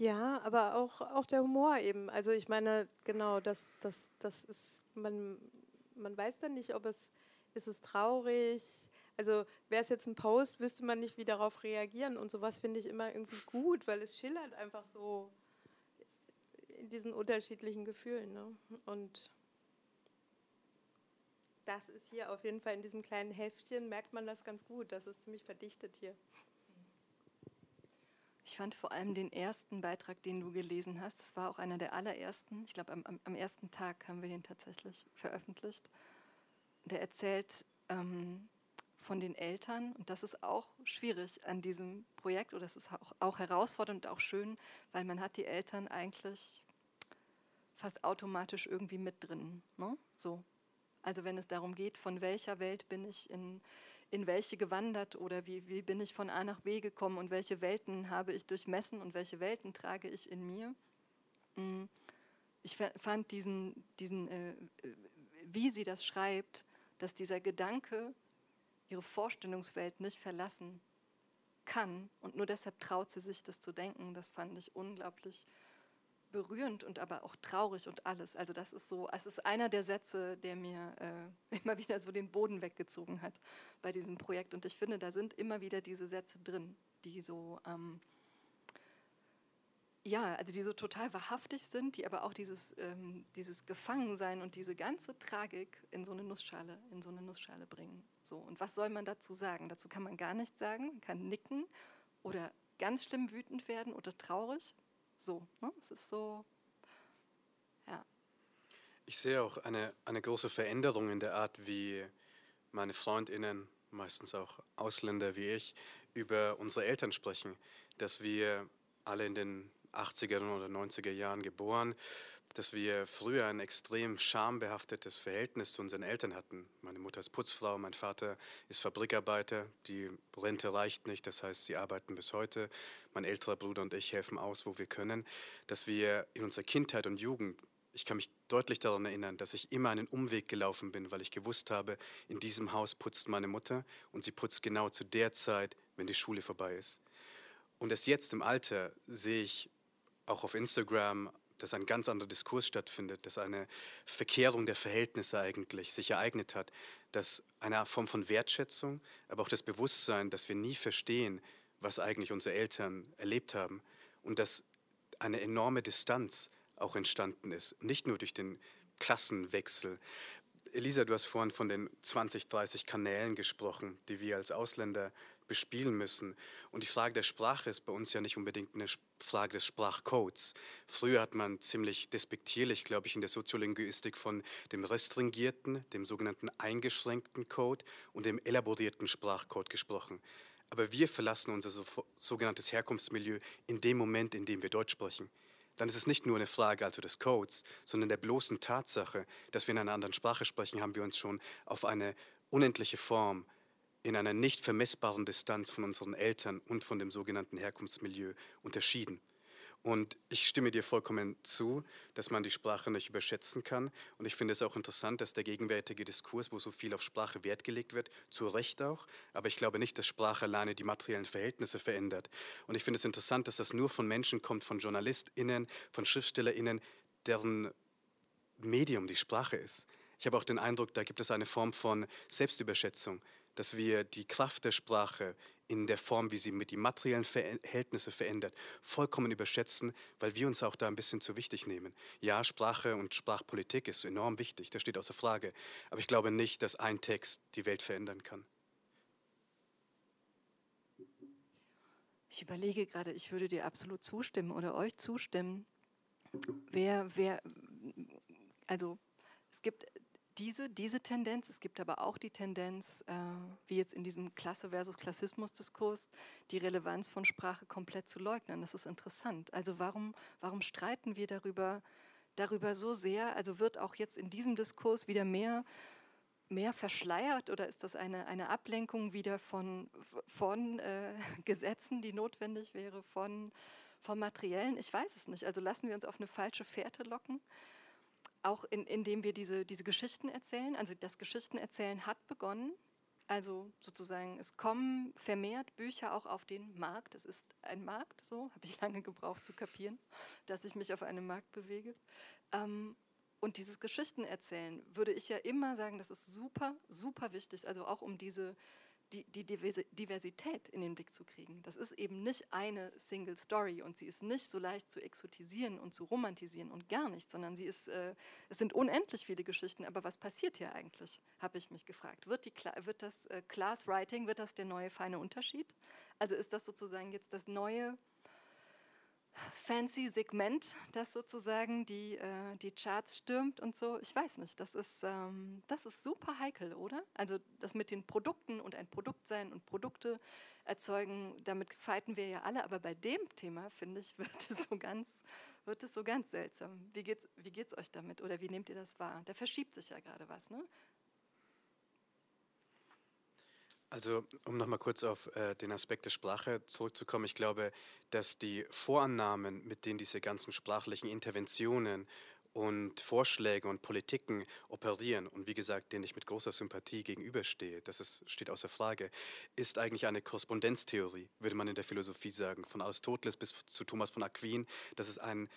Ja, aber auch, auch der Humor eben. Also ich meine, genau, das, das, das ist, man, man weiß dann nicht, ob es, ist es traurig, also wäre es jetzt ein Post, wüsste man nicht, wie darauf reagieren und sowas finde ich immer irgendwie gut, weil es schillert einfach so in diesen unterschiedlichen Gefühlen. Ne? Und das ist hier auf jeden Fall in diesem kleinen Heftchen, merkt man das ganz gut, das ist ziemlich verdichtet hier. Ich fand vor allem den ersten Beitrag, den du gelesen hast, das war auch einer der allerersten. Ich glaube, am, am, ersten Tag haben wir den tatsächlich veröffentlicht. Der erzählt ähm, von den Eltern und das ist auch schwierig an diesem Projekt oder es ist auch, auch herausfordernd und auch schön, weil man hat die Eltern eigentlich fast automatisch irgendwie mit drin. Ne? So. Also wenn es darum geht, von welcher Welt bin ich in in welche gewandert oder wie, wie bin ich von A nach B gekommen und welche Welten habe ich durchmessen und welche Welten trage ich in mir. Mm, ich fand diesen, diesen äh, wie sie das schreibt, dass dieser Gedanke ihre Vorstellungswelt nicht verlassen kann und nur deshalb traut sie sich, das zu denken, das fand ich unglaublich berührend und aber auch traurig und alles. Also das ist so, es ist einer der Sätze, der mir äh, immer wieder so den Boden weggezogen hat bei diesem Projekt. Und ich finde, da sind immer wieder diese Sätze drin, die so, ähm, ja, also die so total wahrhaftig sind, die aber auch dieses, ähm, dieses Gefangensein und diese ganze Tragik in so eine Nussschale, in so eine Nussschale bringen. So, und was soll man dazu sagen? Dazu kann man gar nichts sagen, man kann nicken oder ganz schlimm wütend werden oder traurig. So, ne? es ist so, ja. Ich sehe auch eine, eine große Veränderung in der Art, wie, meine Freundinnen, meistens auch Ausländer wie ich, über unsere Eltern sprechen, dass wir alle in den 80er oder 90er Jahren geboren, dass wir früher ein extrem schambehaftetes Verhältnis zu unseren Eltern hatten. Meine Mutter ist Putzfrau, mein Vater ist Fabrikarbeiter, die Rente reicht nicht, das heißt, sie arbeiten bis heute. Mein älterer Bruder und ich helfen aus, wo wir können. Dass wir in unserer Kindheit und Jugend, ich kann mich deutlich daran erinnern, dass ich immer einen Umweg gelaufen bin, weil ich gewusst habe, in diesem Haus putzt meine Mutter und sie putzt genau zu der Zeit, wenn die Schule vorbei ist. Und erst jetzt im Alter sehe ich auch auf Instagram, dass ein ganz anderer Diskurs stattfindet, dass eine Verkehrung der Verhältnisse eigentlich sich ereignet hat, dass eine Form von Wertschätzung, aber auch das Bewusstsein, dass wir nie verstehen, was eigentlich unsere Eltern erlebt haben und dass eine enorme Distanz auch entstanden ist, nicht nur durch den Klassenwechsel. Elisa, du hast vorhin von den 20, 30 Kanälen gesprochen, die wir als Ausländer bespielen müssen. Und die Frage der Sprache ist bei uns ja nicht unbedingt eine Frage des Sprachcodes. Früher hat man ziemlich despektierlich, glaube ich, in der Soziolinguistik von dem restringierten, dem sogenannten eingeschränkten Code und dem elaborierten Sprachcode gesprochen. Aber wir verlassen unser sogenanntes Herkunftsmilieu in dem Moment, in dem wir Deutsch sprechen dann ist es nicht nur eine Frage also des Codes, sondern der bloßen Tatsache, dass wir in einer anderen Sprache sprechen, haben wir uns schon auf eine unendliche Form in einer nicht vermessbaren Distanz von unseren Eltern und von dem sogenannten Herkunftsmilieu unterschieden. Und ich stimme dir vollkommen zu, dass man die Sprache nicht überschätzen kann. Und ich finde es auch interessant, dass der gegenwärtige Diskurs, wo so viel auf Sprache Wert gelegt wird, zu Recht auch, aber ich glaube nicht, dass Sprache alleine die materiellen Verhältnisse verändert. Und ich finde es interessant, dass das nur von Menschen kommt, von JournalistInnen, von SchriftstellerInnen, deren Medium die Sprache ist. Ich habe auch den Eindruck, da gibt es eine Form von Selbstüberschätzung dass wir die Kraft der Sprache in der Form, wie sie mit die materiellen Verhältnisse verändert, vollkommen überschätzen, weil wir uns auch da ein bisschen zu wichtig nehmen. Ja, Sprache und Sprachpolitik ist enorm wichtig, das steht außer Frage. Aber ich glaube nicht, dass ein Text die Welt verändern kann. Ich überlege gerade, ich würde dir absolut zustimmen oder euch zustimmen. Wer, wer, also es gibt diese, diese Tendenz. Es gibt aber auch die Tendenz, äh, wie jetzt in diesem Klasse versus Klassismus-Diskurs, die Relevanz von Sprache komplett zu leugnen. Das ist interessant. Also warum, warum streiten wir darüber, darüber so sehr? Also wird auch jetzt in diesem Diskurs wieder mehr, mehr verschleiert oder ist das eine, eine Ablenkung wieder von, von äh, Gesetzen, die notwendig wäre, von, vom Materiellen? Ich weiß es nicht. Also lassen wir uns auf eine falsche Fährte locken auch in, indem wir diese, diese Geschichten erzählen. Also das Geschichtenerzählen hat begonnen. Also sozusagen, es kommen vermehrt Bücher auch auf den Markt. Es ist ein Markt, so habe ich lange gebraucht zu kapieren, dass ich mich auf einem Markt bewege. Ähm, und dieses Geschichtenerzählen würde ich ja immer sagen, das ist super, super wichtig. Also auch um diese die, die Diversität in den Blick zu kriegen. Das ist eben nicht eine Single Story und sie ist nicht so leicht zu exotisieren und zu romantisieren und gar nicht, sondern sie ist, äh, es sind unendlich viele Geschichten. Aber was passiert hier eigentlich, habe ich mich gefragt. Wird, die, wird das äh, Class Writing, wird das der neue feine Unterschied? Also ist das sozusagen jetzt das neue fancy Segment, das sozusagen die, äh, die Charts stürmt und so. Ich weiß nicht, das ist, ähm, das ist super heikel, oder? Also das mit den Produkten und ein Produkt sein und Produkte erzeugen, damit fighten wir ja alle, aber bei dem Thema, finde ich, wird es so ganz, wird es so ganz seltsam. Wie geht's, wie geht's euch damit oder wie nehmt ihr das wahr? Da verschiebt sich ja gerade was, ne? Also, um nochmal kurz auf äh, den Aspekt der Sprache zurückzukommen, ich glaube, dass die Vorannahmen, mit denen diese ganzen sprachlichen Interventionen und Vorschläge und Politiken operieren und wie gesagt, denen ich mit großer Sympathie gegenüberstehe, das ist, steht außer Frage, ist eigentlich eine Korrespondenztheorie, würde man in der Philosophie sagen, von Aristoteles bis zu Thomas von Aquin, dass es ein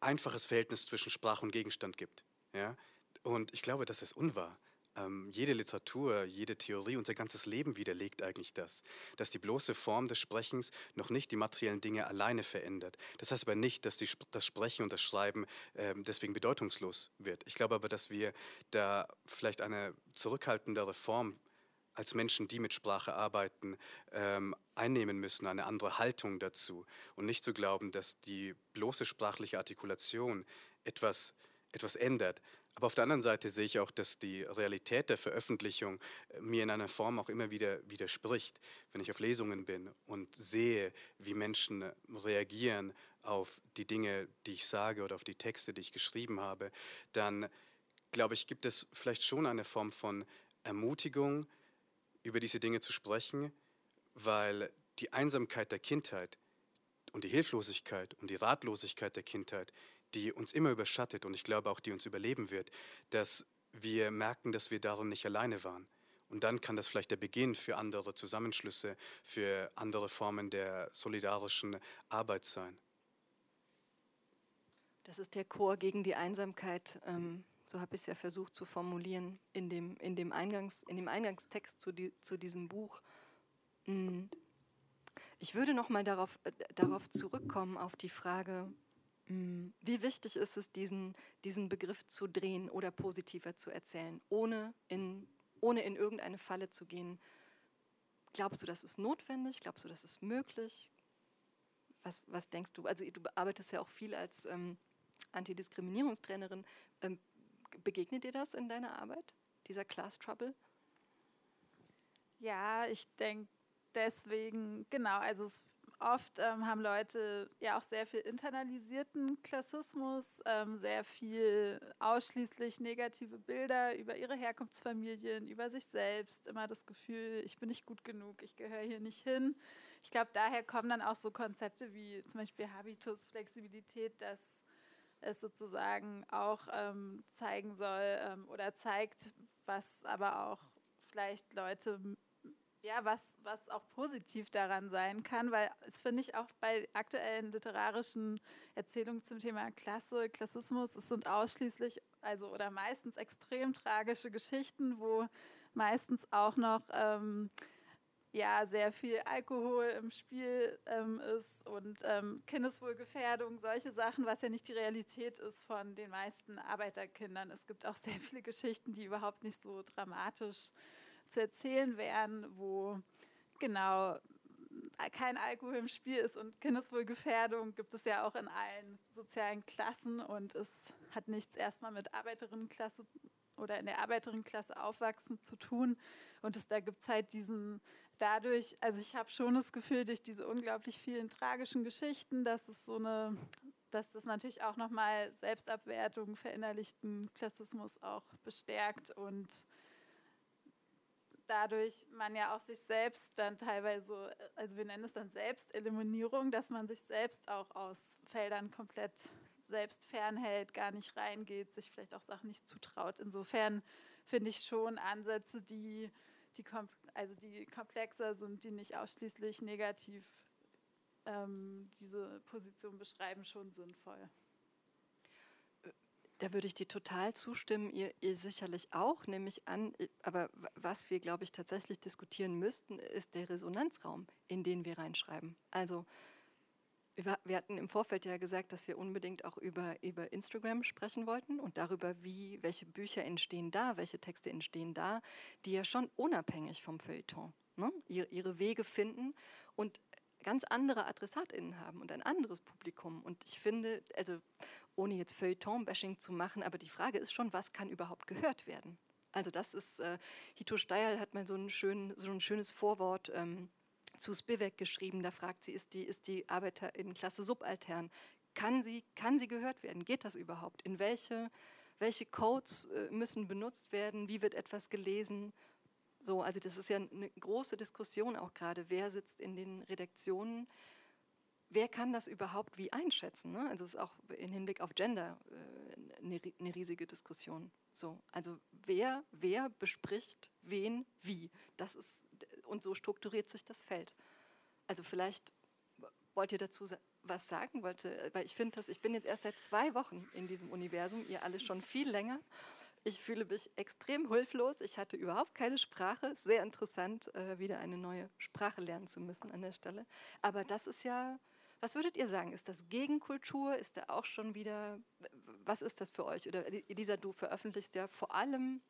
einfaches Verhältnis zwischen Sprache und Gegenstand gibt. Ja? Und ich glaube, das ist unwahr. Ähm, jede Literatur, jede Theorie, unser ganzes Leben widerlegt eigentlich das, dass die bloße Form des Sprechens noch nicht die materiellen Dinge alleine verändert. Das heißt aber nicht, dass die, das Sprechen und das Schreiben äh, deswegen bedeutungslos wird. Ich glaube aber, dass wir da vielleicht eine zurückhaltendere Form als Menschen, die mit Sprache arbeiten, ähm, einnehmen müssen, eine andere Haltung dazu und nicht zu glauben, dass die bloße sprachliche Artikulation etwas, etwas ändert, Aber auf der anderen Seite sehe ich auch, dass die Realität der Veröffentlichung äh, mir in einer Form auch immer wieder widerspricht. Wenn ich auf Lesungen bin und sehe, wie Menschen äh, reagieren auf die Dinge, die ich sage oder auf die Texte, die ich geschrieben habe, dann glaube ich, gibt es vielleicht schon eine Form von Ermutigung, über diese Dinge zu sprechen, weil die Einsamkeit der Kindheit und die Hilflosigkeit und die Ratlosigkeit der Kindheit, die uns immer überschattet und ich glaube auch, die uns überleben wird, dass wir merken, dass wir darin nicht alleine waren. Und dann kann das vielleicht der Beginn für andere Zusammenschlüsse, für andere Formen der solidarischen Arbeit sein. Das ist der Chor gegen die Einsamkeit. Ähm, so habe ich es ja versucht zu formulieren in dem, in dem, Eingangs, in dem Eingangstext zu, die, zu diesem Buch. Mhm. Ich würde noch mal darauf, äh, darauf zurückkommen, auf die Frage, wie wichtig ist es, diesen, diesen Begriff zu drehen oder positiver zu erzählen, ohne in, ohne in irgendeine Falle zu gehen. Glaubst du, das ist notwendig? Glaubst du, das ist möglich? Was, was denkst du? Also du arbeitest ja auch viel als ähm, Antidiskriminierungstrainerin. Ähm, begegnet dir das in deiner Arbeit, dieser Class Trouble? Ja, ich denke, deswegen, genau, also es, oft ähm, haben Leute ja auch sehr viel internalisierten Klassismus, ähm, sehr viel ausschließlich negative Bilder über ihre Herkunftsfamilien, über sich selbst, immer das Gefühl, ich bin nicht gut genug, ich gehöre hier nicht hin. Ich glaube, daher kommen dann auch so Konzepte wie zum Beispiel Habitus, Flexibilität, dass es sozusagen auch ähm, zeigen soll ähm, oder zeigt, was aber auch vielleicht Leute ja, was, was auch positiv daran sein kann, weil es finde ich auch bei aktuellen literarischen Erzählungen zum Thema Klasse, Klassismus, es sind ausschließlich, also oder meistens extrem tragische Geschichten, wo meistens auch noch ähm, ja, sehr viel Alkohol im Spiel ähm, ist und ähm, Kindeswohlgefährdung, solche Sachen, was ja nicht die Realität ist von den meisten Arbeiterkindern. Es gibt auch sehr viele Geschichten, die überhaupt nicht so dramatisch sind zu erzählen wären, wo genau kein Alkohol im Spiel ist und Kindeswohlgefährdung gibt es ja auch in allen sozialen Klassen und es hat nichts erstmal mit Arbeiterinnenklasse oder in der Arbeiterinnenklasse aufwachsen zu tun. Und es, da gibt es halt diesen, dadurch, also ich habe schon das Gefühl, durch diese unglaublich vielen tragischen Geschichten, dass es so eine, dass das natürlich auch nochmal Selbstabwertung, verinnerlichten Klassismus auch bestärkt und dadurch man ja auch sich selbst dann teilweise, also wir nennen es dann Selbsteliminierung, dass man sich selbst auch aus Feldern komplett selbst fernhält, gar nicht reingeht, sich vielleicht auch Sachen nicht zutraut. Insofern finde ich schon Ansätze, die, die, also die komplexer sind, die nicht ausschließlich negativ ähm, diese Position beschreiben, schon sinnvoll. Da würde ich dir total zustimmen, ihr, ihr sicherlich auch, nämlich an, aber was wir, glaube ich, tatsächlich diskutieren müssten, ist der Resonanzraum, in den wir reinschreiben. Also wir hatten im Vorfeld ja gesagt, dass wir unbedingt auch über, über Instagram sprechen wollten und darüber, wie, welche Bücher entstehen da, welche Texte entstehen da, die ja schon unabhängig vom Feuilleton ne, ihre, ihre Wege finden und ganz andere AdressatInnen haben und ein anderes Publikum. Und ich finde, also ohne jetzt Feuilleton-Bashing zu machen, aber die Frage ist schon, was kann überhaupt gehört werden? Also das ist, äh, Hito Steil hat mal so ein, schön, so ein schönes Vorwort ähm, zu Spivak geschrieben, da fragt sie, ist die, ist die Arbeiterinnenklasse subaltern? Kann sie, kann sie gehört werden? Geht das überhaupt? In welche, welche Codes äh, müssen benutzt werden? Wie wird etwas gelesen? So, also das ist ja eine große Diskussion auch gerade. Wer sitzt in den Redaktionen? wer kann das überhaupt wie einschätzen? Ne? Also es ist auch im Hinblick auf Gender äh, eine, eine, riesige Diskussion. So, also wer, wer bespricht wen wie? Das ist, und so strukturiert sich das Feld. Also vielleicht wollt ihr dazu was sagen wollte, weil ich finde, dass ich bin jetzt erst seit zwei Wochen in diesem Universum, ihr alle schon viel länger. Ich fühle mich extrem hilflos. Ich hatte überhaupt keine Sprache. Sehr interessant, äh, wieder eine neue Sprache lernen zu müssen an der Stelle. Aber das ist ja, was würdet ihr sagen? Ist das Gegenkultur? Ist da auch schon wieder, was ist das für euch? Oder Elisa, du veröffentlichst ja vor allem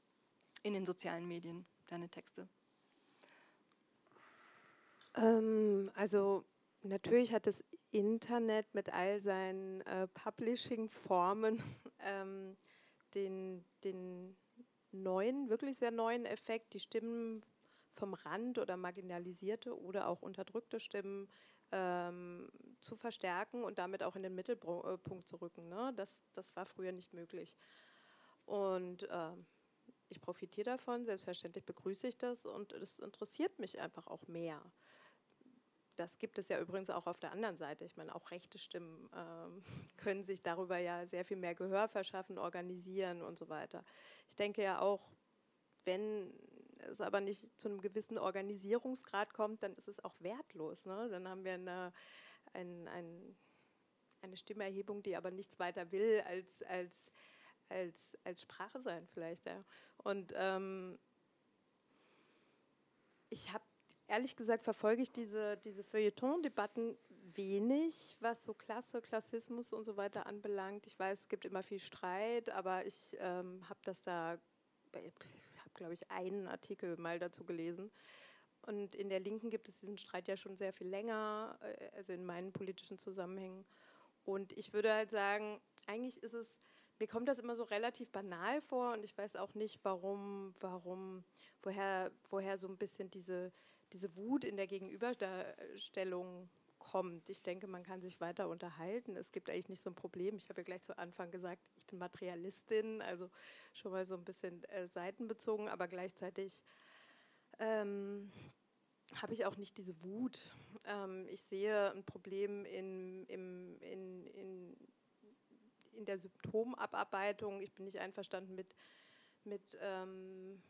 in den sozialen Medien deine Texte. Ähm, also natürlich hat das Internet mit all seinen äh, Publishing-Formen ähm, den, den neuen, wirklich sehr neuen Effekt, die Stimmen vom Rand oder marginalisierte oder auch unterdrückte Stimmen ähm, zu verstärken und damit auch in den Mittelpunkt zu rücken. Ne? Das, das war früher nicht möglich. Und äh, ich profitiere davon, selbstverständlich begrüße ich das und es interessiert mich einfach auch mehr. Das gibt es ja übrigens auch auf der anderen Seite. Ich meine, auch rechte Stimmen ähm, können sich darüber ja sehr viel mehr Gehör verschaffen, organisieren und so weiter. Ich denke ja auch, wenn es aber nicht zu einem gewissen Organisierungsgrad kommt, dann ist es auch wertlos. Ne? Dann haben wir eine, ein, ein, eine Stimmerhebung, die aber nichts weiter will als, als, als, als Sprache sein vielleicht. Ja. Und ähm, ich habe ehrlich gesagt verfolge ich diese, diese Feuilleton-Debatten wenig, was so Klasse, Klassismus und so weiter anbelangt. Ich weiß, es gibt immer viel Streit, aber ich ähm, habe das da, ich habe glaube ich einen Artikel mal dazu gelesen. Und in der Linken gibt es diesen Streit ja schon sehr viel länger, äh, also in meinen politischen Zusammenhängen. Und ich würde halt sagen, eigentlich ist es, mir kommt das immer so relativ banal vor und ich weiß auch nicht, warum, warum, woher, woher so ein bisschen diese, diese Wut in der Gegenüberstellung kommt. Ich denke, man kann sich weiter unterhalten. Es gibt eigentlich nicht so ein Problem. Ich habe ja gleich zu Anfang gesagt, ich bin Materialistin, also schon mal so ein bisschen äh, seitenbezogen, aber gleichzeitig ähm, habe ich auch nicht diese Wut. Ähm, ich sehe ein Problem in, in, in, in, in der Symptomabarbeitung. Ich bin nicht einverstanden mit, mit ähm,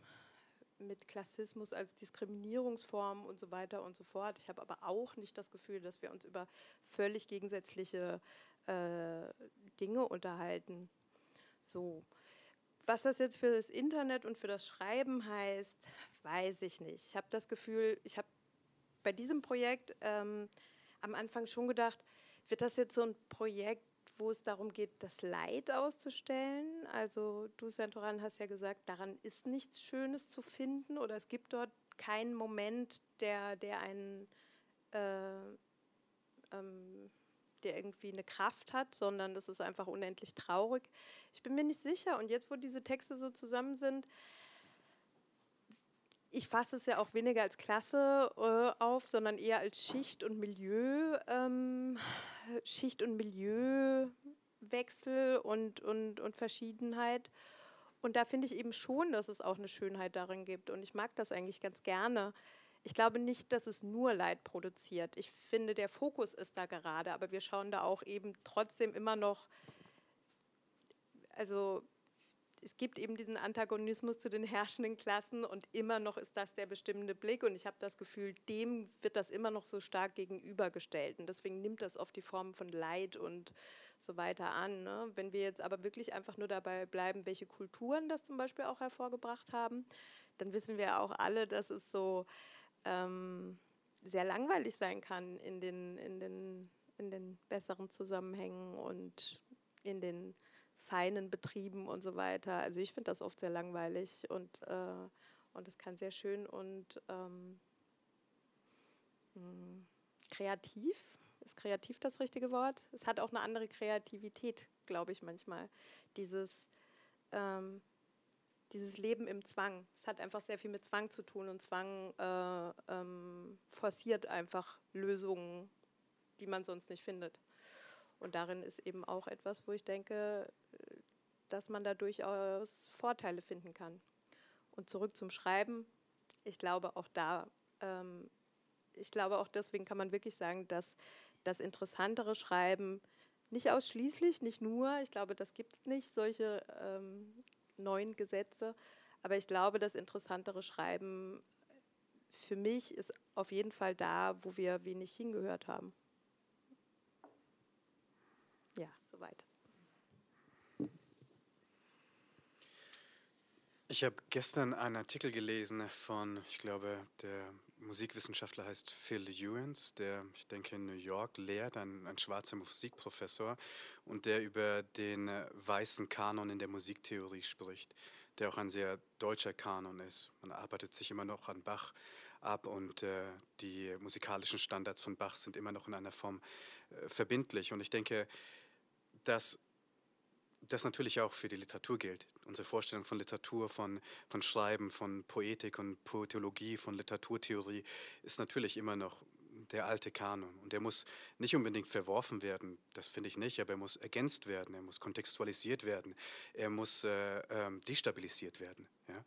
mit Klassismus als Diskriminierungsform und so weiter und so fort. Ich habe aber auch nicht das Gefühl, dass wir uns über völlig gegensätzliche äh, Dinge unterhalten. So. Was das jetzt für das Internet und für das Schreiben heißt, weiß ich nicht. Ich habe das Gefühl, ich habe bei diesem Projekt ähm, am Anfang schon gedacht, wird das jetzt so ein Projekt, wo es darum geht, das Leid auszustellen. Also du, Santoran, hast ja gesagt, daran ist nichts Schönes zu finden oder es gibt dort keinen Moment, der, der einen, äh, ähm, der irgendwie eine Kraft hat, sondern das ist einfach unendlich traurig. Ich bin mir nicht sicher. Und jetzt, wo diese Texte so zusammen sind, ich fasse es ja auch weniger als Klasse äh, auf, sondern eher als Schicht und Milieu, ähm, Schicht und Milieuwechsel und, und, und Verschiedenheit. Und da finde ich eben schon, dass es auch eine Schönheit darin gibt. Und ich mag das eigentlich ganz gerne. Ich glaube nicht, dass es nur Leid produziert. Ich finde, der Fokus ist da gerade, aber wir schauen da auch eben trotzdem immer noch, also es gibt eben diesen Antagonismus zu den herrschenden Klassen und immer noch ist das der bestimmende Blick und ich habe das Gefühl, dem wird das immer noch so stark gegenübergestellt und deswegen nimmt das oft die Form von Leid und so weiter an. Ne? Wenn wir jetzt aber wirklich einfach nur dabei bleiben, welche Kulturen das zum Beispiel auch hervorgebracht haben, dann wissen wir auch alle, dass es so ähm, sehr langweilig sein kann in den, in, den, in den besseren Zusammenhängen und in den feinen Betrieben und so weiter. Also ich finde das oft sehr langweilig und, äh, und es kann sehr schön und ähm, hm, kreativ, ist kreativ das richtige Wort? Es hat auch eine andere Kreativität, glaube ich manchmal. Dieses, ähm, dieses Leben im Zwang. Es hat einfach sehr viel mit Zwang zu tun und Zwang äh, ähm, forciert einfach Lösungen, die man sonst nicht findet. Und darin ist eben auch etwas, wo ich denke, dass man da durchaus Vorteile finden kann. Und zurück zum Schreiben. Ich glaube auch da, ähm, ich glaube auch deswegen kann man wirklich sagen, dass das interessantere Schreiben nicht ausschließlich, nicht nur, ich glaube, das gibt es nicht, solche ähm, neuen Gesetze, aber ich glaube, das interessantere Schreiben für mich ist auf jeden Fall da, wo wir wenig hingehört haben. Ja, soweit. Ich habe gestern einen Artikel gelesen von, ich glaube, der Musikwissenschaftler heißt Phil Ewens, der, ich denke, in New York lehrt, ein, ein schwarzer Musikprofessor, und der über den weißen Kanon in der Musiktheorie spricht, der auch ein sehr deutscher Kanon ist. Man arbeitet sich immer noch an Bach ab und äh, die musikalischen Standards von Bach sind immer noch in einer Form äh, verbindlich. Und ich denke, dass das natürlich auch für die Literatur gilt. Unsere Vorstellung von Literatur, von, von Schreiben, von Poetik und Poetologie, von Literaturtheorie ist natürlich immer noch der alte Kanon. Und der muss nicht unbedingt verworfen werden, das finde ich nicht, aber er muss ergänzt werden, er muss kontextualisiert werden, er muss äh, äh, destabilisiert werden. Ja?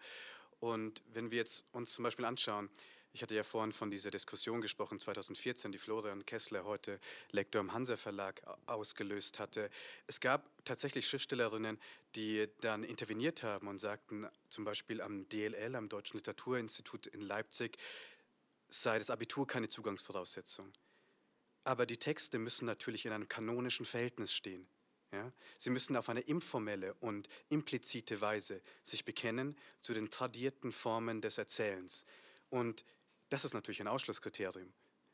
Und wenn wir jetzt uns zum Beispiel anschauen, ich hatte ja vorhin von dieser Diskussion gesprochen, 2014, die Florian Kessler, heute Lektor im Hansa Verlag, ausgelöst hatte. Es gab tatsächlich Schriftstellerinnen, die dann interveniert haben und sagten, zum Beispiel am DLL, am Deutschen Literaturinstitut in Leipzig, sei das Abitur keine Zugangsvoraussetzung. Aber die Texte müssen natürlich in einem kanonischen Verhältnis stehen. Ja? Sie müssen auf eine informelle und implizite Weise sich bekennen zu den tradierten Formen des Erzählens. Und das ist natürlich ein Ausschlusskriterium.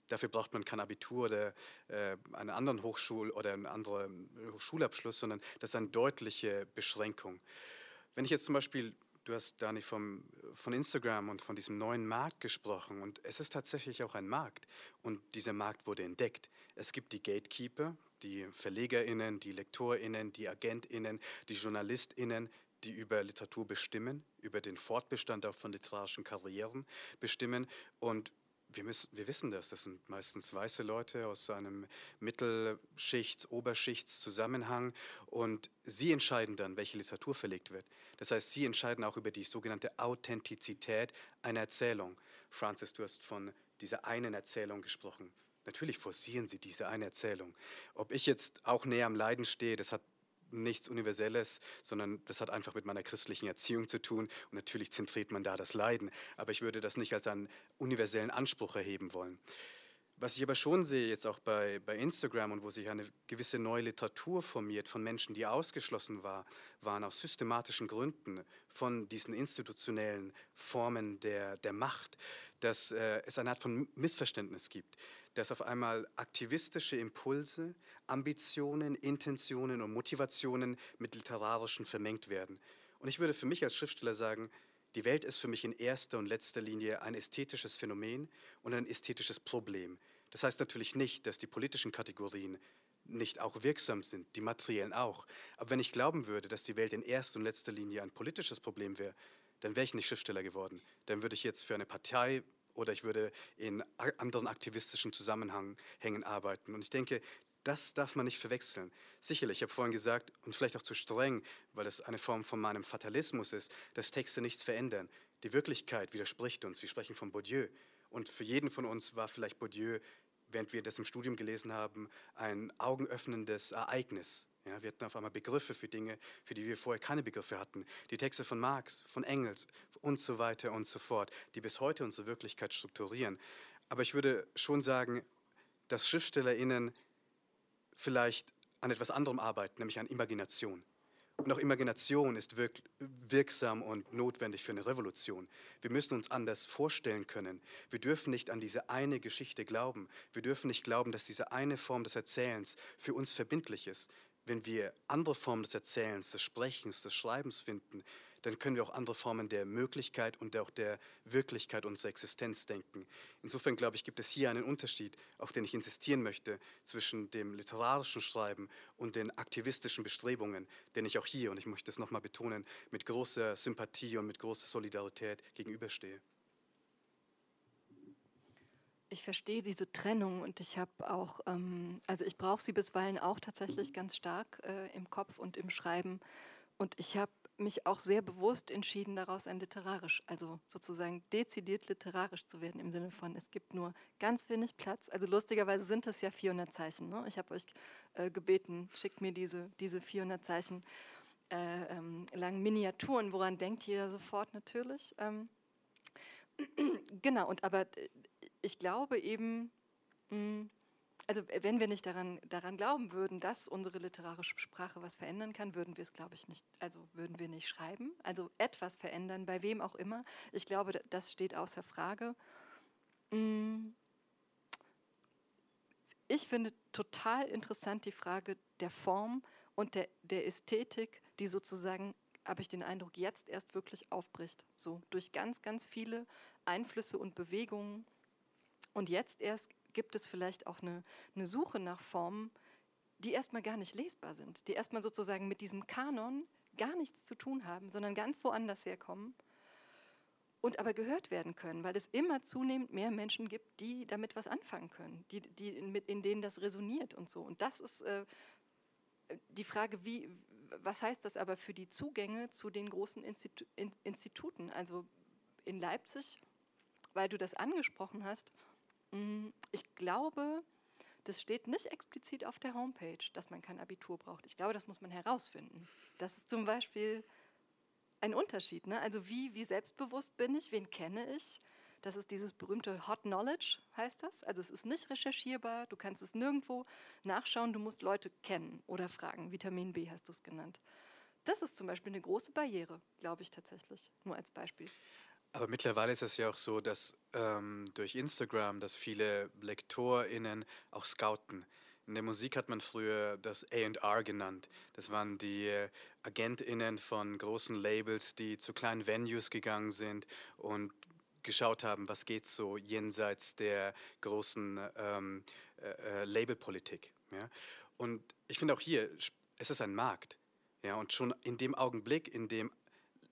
Dafür braucht man kein Abitur oder äh, einen anderen Hochschul- oder einen anderen Schulabschluss, sondern das ist eine deutliche Beschränkung. Wenn ich jetzt zum Beispiel Du hast, Dani, vom, von Instagram und von diesem neuen Markt gesprochen. Und es ist tatsächlich auch ein Markt. Und dieser Markt wurde entdeckt. Es gibt die Gatekeeper, die VerlegerInnen, die LektorInnen, die AgentInnen, die JournalistInnen, die über Literatur bestimmen, über den Fortbestand auch von literarischen Karrieren bestimmen. Und wir, müssen, wir wissen das, das sind meistens weiße Leute aus einem Mittelschichts-, Oberschichts-Zusammenhang und sie entscheiden dann, welche Literatur verlegt wird. Das heißt, sie entscheiden auch über die sogenannte Authentizität einer Erzählung. Francis, du hast von dieser einen Erzählung gesprochen. Natürlich forcieren sie diese eine Erzählung. Ob ich jetzt auch näher am Leiden stehe, das hat nichts Universelles, sondern das hat einfach mit meiner christlichen Erziehung zu tun. Und natürlich zentriert man da das Leiden. Aber ich würde das nicht als einen universellen Anspruch erheben wollen. Was ich aber schon sehe, jetzt auch bei, bei Instagram und wo sich eine gewisse neue Literatur formiert von Menschen, die ausgeschlossen war, waren aus systematischen Gründen von diesen institutionellen Formen der, der Macht, dass äh, es eine Art von Missverständnis gibt dass auf einmal aktivistische Impulse, Ambitionen, Intentionen und Motivationen mit literarischen vermengt werden. Und ich würde für mich als Schriftsteller sagen, die Welt ist für mich in erster und letzter Linie ein ästhetisches Phänomen und ein ästhetisches Problem. Das heißt natürlich nicht, dass die politischen Kategorien nicht auch wirksam sind, die materiellen auch. Aber wenn ich glauben würde, dass die Welt in erster und letzter Linie ein politisches Problem wäre, dann wäre ich nicht Schriftsteller geworden. Dann würde ich jetzt für eine Partei oder ich würde in anderen aktivistischen Zusammenhängen arbeiten. Und ich denke, das darf man nicht verwechseln. Sicherlich, ich habe vorhin gesagt, und vielleicht auch zu streng, weil das eine Form von meinem Fatalismus ist, dass Texte nichts verändern. Die Wirklichkeit widerspricht uns. Wir sprechen von Bourdieu. Und für jeden von uns war vielleicht Bourdieu während wir das im Studium gelesen haben, ein augenöffnendes Ereignis. Ja, wir hatten auf einmal Begriffe für Dinge, für die wir vorher keine Begriffe hatten. Die Texte von Marx, von Engels und so weiter und so fort, die bis heute unsere Wirklichkeit strukturieren. Aber ich würde schon sagen, dass SchriftstellerInnen vielleicht an etwas anderem arbeiten, nämlich an Imagination. Und auch Imagination ist wirk wirksam und notwendig für eine Revolution. Wir müssen uns anders vorstellen können. Wir dürfen nicht an diese eine Geschichte glauben. Wir dürfen nicht glauben, dass diese eine Form des Erzählens für uns verbindlich ist. Wenn wir andere Formen des Erzählens, des Sprechens, des Schreibens finden, dann können wir auch andere Formen der Möglichkeit und auch der Wirklichkeit unserer Existenz denken. Insofern glaube ich, gibt es hier einen Unterschied, auf den ich insistieren möchte, zwischen dem literarischen Schreiben und den aktivistischen Bestrebungen, den ich auch hier, und ich möchte es nochmal betonen, mit großer Sympathie und mit großer Solidarität gegenüberstehe. Ich verstehe diese Trennung und ich habe auch, ähm, also ich brauche sie bisweilen auch tatsächlich ganz stark äh, im Kopf und im Schreiben. Und ich habe mich auch sehr bewusst entschieden, daraus ein literarisch, also sozusagen dezidiert literarisch zu werden, im Sinne von, es gibt nur ganz wenig Platz. Also lustigerweise sind es ja 400 Zeichen. Ne? Ich habe euch äh, gebeten, schickt mir diese, diese 400 Zeichen äh, ähm, langen Miniaturen. Woran denkt jeder sofort natürlich? Ähm, genau, und aber äh, ich glaube eben, mh, mm, also wenn wir nicht daran, daran glauben würden, dass unsere literarische Sprache was verändern kann, würden wir es, glaube ich, nicht, also würden wir nicht schreiben. Also etwas verändern, bei wem auch immer. Ich glaube, das steht außer Frage. Mm. Ich finde total interessant die Frage der Form und der, der Ästhetik, die sozusagen, habe ich den Eindruck, jetzt erst wirklich aufbricht. So durch ganz, ganz viele Einflüsse und Bewegungen. Und jetzt erst gibt es vielleicht auch eine, eine Suche nach Formen, die erstmal gar nicht lesbar sind, die erstmal sozusagen mit diesem Kanon gar nichts zu tun haben, sondern ganz woanders herkommen und aber gehört werden können, weil es immer zunehmend mehr Menschen gibt, die damit was anfangen können, die, die in, in denen das resoniert und so. Und das ist äh, die Frage, wie, was heißt das aber für die Zugänge zu den großen Institu Instituten? Also in Leipzig, weil du das angesprochen hast, ich glaube, das steht nicht explizit auf der Homepage, dass man kein Abitur braucht. Ich glaube, das muss man herausfinden. Das ist zum Beispiel ein Unterschied. Ne? Also wie, wie selbstbewusst bin ich, wen kenne ich? Das ist dieses berühmte Hot Knowledge, heißt das. Also es ist nicht recherchierbar, du kannst es nirgendwo nachschauen, du musst Leute kennen oder fragen. Vitamin B hast du es genannt. Das ist zum Beispiel eine große Barriere, glaube ich tatsächlich, nur als Beispiel. Aber mittlerweile ist es ja auch so, dass ähm, durch Instagram, dass viele LektorInnen auch scouten. In der Musik hat man früher das AR genannt. Das waren die äh, AgentInnen von großen Labels, die zu kleinen Venues gegangen sind und geschaut haben, was geht so jenseits der großen ähm, äh, äh, Labelpolitik. Ja? Und ich finde auch hier, es ist ein Markt. Ja? Und schon in dem Augenblick, in dem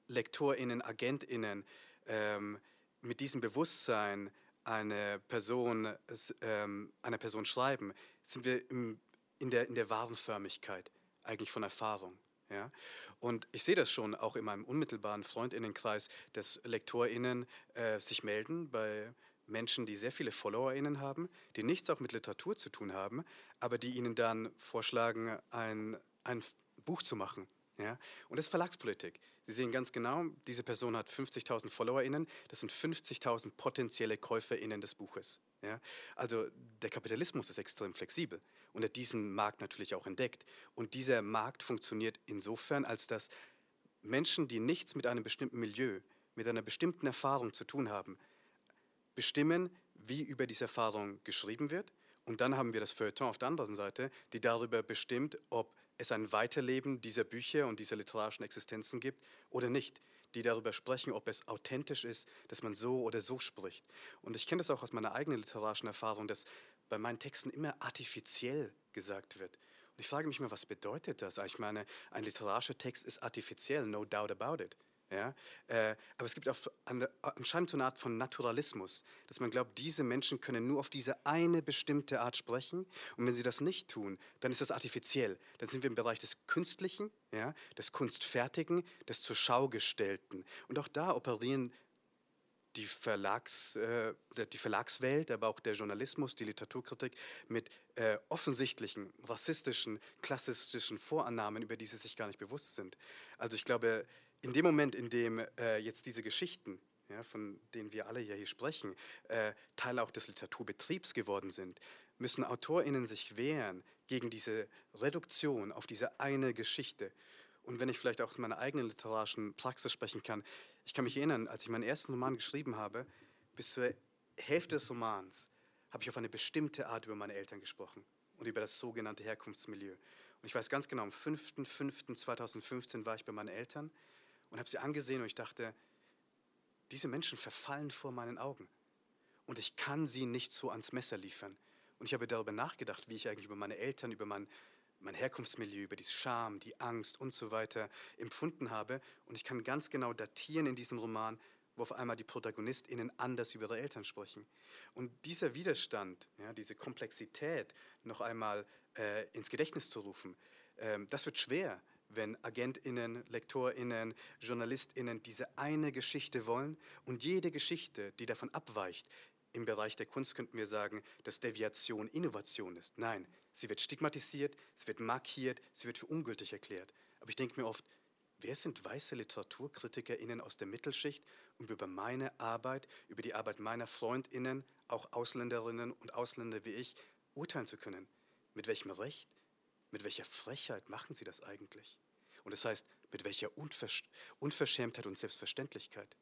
LektorInnen, AgentInnen ähm, mit diesem Bewusstsein eine Person, ähm, einer Person schreiben, sind wir im, in, der, in der Warenförmigkeit eigentlich von Erfahrung. Ja? Und ich sehe das schon auch in meinem unmittelbaren Freundinnenkreis, dass LektorInnen äh, sich melden bei Menschen, die sehr viele FollowerInnen haben, die nichts auch mit Literatur zu tun haben, aber die ihnen dann vorschlagen, ein, ein Buch zu machen. Ja? Und das ist Verlagspolitik. Sie sehen ganz genau, diese Person hat 50.000 FollowerInnen, das sind 50.000 potenzielle KäuferInnen des Buches. Ja? Also der Kapitalismus ist extrem flexibel und hat diesen Markt natürlich auch entdeckt. Und dieser Markt funktioniert insofern, als dass Menschen, die nichts mit einem bestimmten Milieu, mit einer bestimmten Erfahrung zu tun haben, bestimmen, wie über diese Erfahrung geschrieben wird. Und dann haben wir das Feuilleton auf der anderen Seite, die darüber bestimmt, ob es ein Weiterleben dieser Bücher und dieser literarischen Existenzen gibt oder nicht, die darüber sprechen, ob es authentisch ist, dass man so oder so spricht. Und ich kenne das auch aus meiner eigenen literarischen Erfahrung, dass bei meinen Texten immer artifiziell gesagt wird. Und ich frage mich immer, was bedeutet das? Ich meine, ein literarischer Text ist artifiziell, no doubt about it. Ja? Äh, aber es gibt auch eine, anscheinend so eine Art von Naturalismus, dass man glaubt, diese Menschen können nur auf diese eine bestimmte Art sprechen. Und wenn sie das nicht tun, dann ist das artifiziell. Dann sind wir im Bereich des Künstlichen, ja? des Kunstfertigen, des zur Schau gestellten. Und auch da operieren die, Verlags, äh, die Verlagswelt, aber auch der Journalismus, die Literaturkritik mit äh, offensichtlichen rassistischen, klassistischen Vorannahmen, über die sie sich gar nicht bewusst sind. Also ich glaube, in dem Moment, in dem äh, jetzt diese Geschichten, ja, von denen wir alle ja hier sprechen, äh, Teil auch des Literaturbetriebs geworden sind, müssen AutorInnen sich wehren gegen diese Reduktion auf diese eine Geschichte. Und wenn ich vielleicht auch aus meiner eigenen literarischen Praxis sprechen kann, ich kann mich erinnern, als ich meinen ersten Roman geschrieben habe, bis zur Hälfte des Romans habe ich auf eine bestimmte Art über meine Eltern gesprochen und über das sogenannte Herkunftsmilieu. Und ich weiß ganz genau, am 5.5.2015 war ich bei meinen Eltern und habe sie angesehen und ich dachte, diese Menschen verfallen vor meinen Augen und ich kann sie nicht so ans Messer liefern. Und ich habe darüber nachgedacht, wie ich eigentlich über meine Eltern, über mein, mein Herkunftsmilieu, über die Scham, die Angst und so weiter empfunden habe. Und ich kann ganz genau datieren in diesem Roman, wo auf einmal die ProtagonistInnen anders über ihre Eltern sprechen. Und dieser Widerstand, ja, diese Komplexität noch einmal äh, ins Gedächtnis zu rufen, äh, das wird schwer wenn AgentInnen, LektorInnen, JournalistInnen diese eine Geschichte wollen und jede Geschichte, die davon abweicht, im Bereich der Kunst könnten wir sagen, dass Deviation Innovation ist. Nein, sie wird stigmatisiert, sie wird markiert, sie wird für ungültig erklärt. Aber ich denke mir oft, wer sind weiße LiteraturkritikerInnen aus der Mittelschicht, um über meine Arbeit, über die Arbeit meiner FreundInnen, auch Ausländerinnen und Ausländer wie ich, urteilen zu können? Mit welchem Recht? Mit welcher Frechheit machen sie das eigentlich? Und das heißt, mit welcher Unversch Unverschämtheit und Selbstverständlichkeit?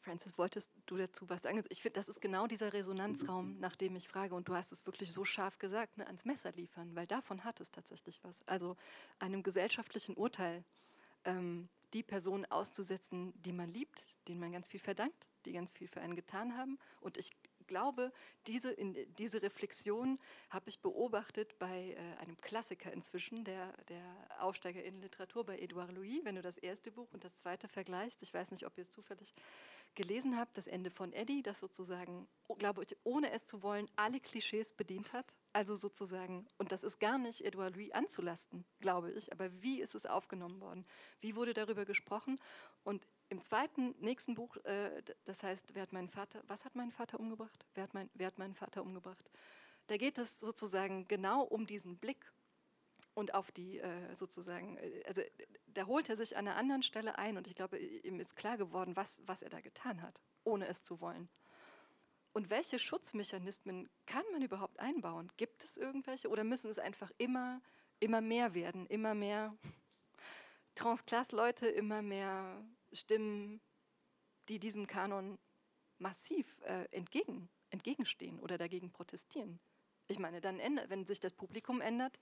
Francis, wolltest du dazu was sagen? Ich finde, das ist genau dieser Resonanzraum, nach dem ich frage. Und du hast es wirklich so scharf gesagt, ne, ans Messer liefern, weil davon hat es tatsächlich was. Also einem gesellschaftlichen Urteil ähm, die Personen auszusetzen, die man liebt, denen man ganz viel verdankt, die ganz viel für einen getan haben. Und ich glaube, diese, in, diese Reflexion habe ich beobachtet bei äh, einem Klassiker inzwischen, der, der Aufsteiger in Literatur bei Edouard Louis. Wenn du das erste Buch und das zweite vergleichst, ich weiß nicht, ob ihr es zufällig gelesen habt, das Ende von Eddie, das sozusagen, glaube ich, ohne es zu wollen, alle Klischees bedient hat. Also sozusagen, und das ist gar nicht Edouard Louis anzulasten, glaube ich, aber wie ist es aufgenommen worden? Wie wurde darüber gesprochen? Und im zweiten, nächsten Buch, äh, das heißt, wer hat meinen Vater, was hat mein Vater umgebracht? Wer hat, mein, wer hat meinen Vater umgebracht? Da geht es sozusagen genau um diesen Blick und auf die äh, sozusagen, äh, also da holt er sich an einer anderen Stelle ein und ich glaube, ihm ist klar geworden, was, was er da getan hat, ohne es zu wollen. Und welche Schutzmechanismen kann man überhaupt einbauen? Gibt es irgendwelche oder müssen es einfach immer, immer mehr werden, immer mehr Transklass-Leute, immer mehr Stimmen, die diesem Kanon massiv äh, entgegen, entgegenstehen oder dagegen protestieren? Ich meine, dann ändert, wenn sich das Publikum ändert,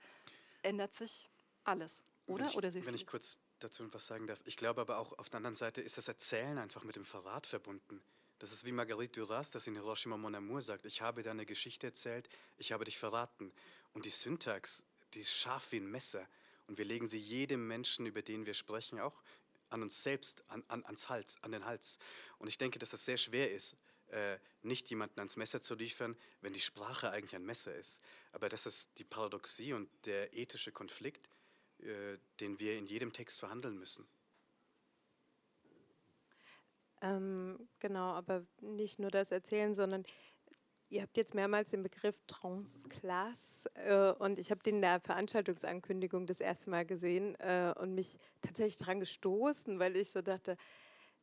ändert sich alles, oder? Wenn ich, oder wenn ich kurz dazu etwas sagen darf. Ich glaube aber auch auf der anderen Seite ist das Erzählen einfach mit dem Verrat verbunden. Das ist wie Marguerite Duras, das in Hiroshima Mon Amour sagt, ich habe deine Geschichte erzählt, ich habe dich verraten. Und die Syntax, die ist scharf wie ein Messer. Und wir legen sie jedem Menschen, über den wir sprechen, auch an uns selbst, an, an, ans Hals, an den Hals. Und ich denke, dass es sehr schwer ist, äh, nicht jemanden ans Messer zu liefern, wenn die Sprache eigentlich ein Messer ist. Aber das ist die Paradoxie und der ethische Konflikt, äh, den wir in jedem Text verhandeln müssen. Ähm, genau, aber nicht nur das Erzählen, sondern ihr habt jetzt mehrmals den Begriff Transklasse äh, und ich habe den in der Veranstaltungsankündigung das erste Mal gesehen äh, und mich tatsächlich daran gestoßen, weil ich so dachte,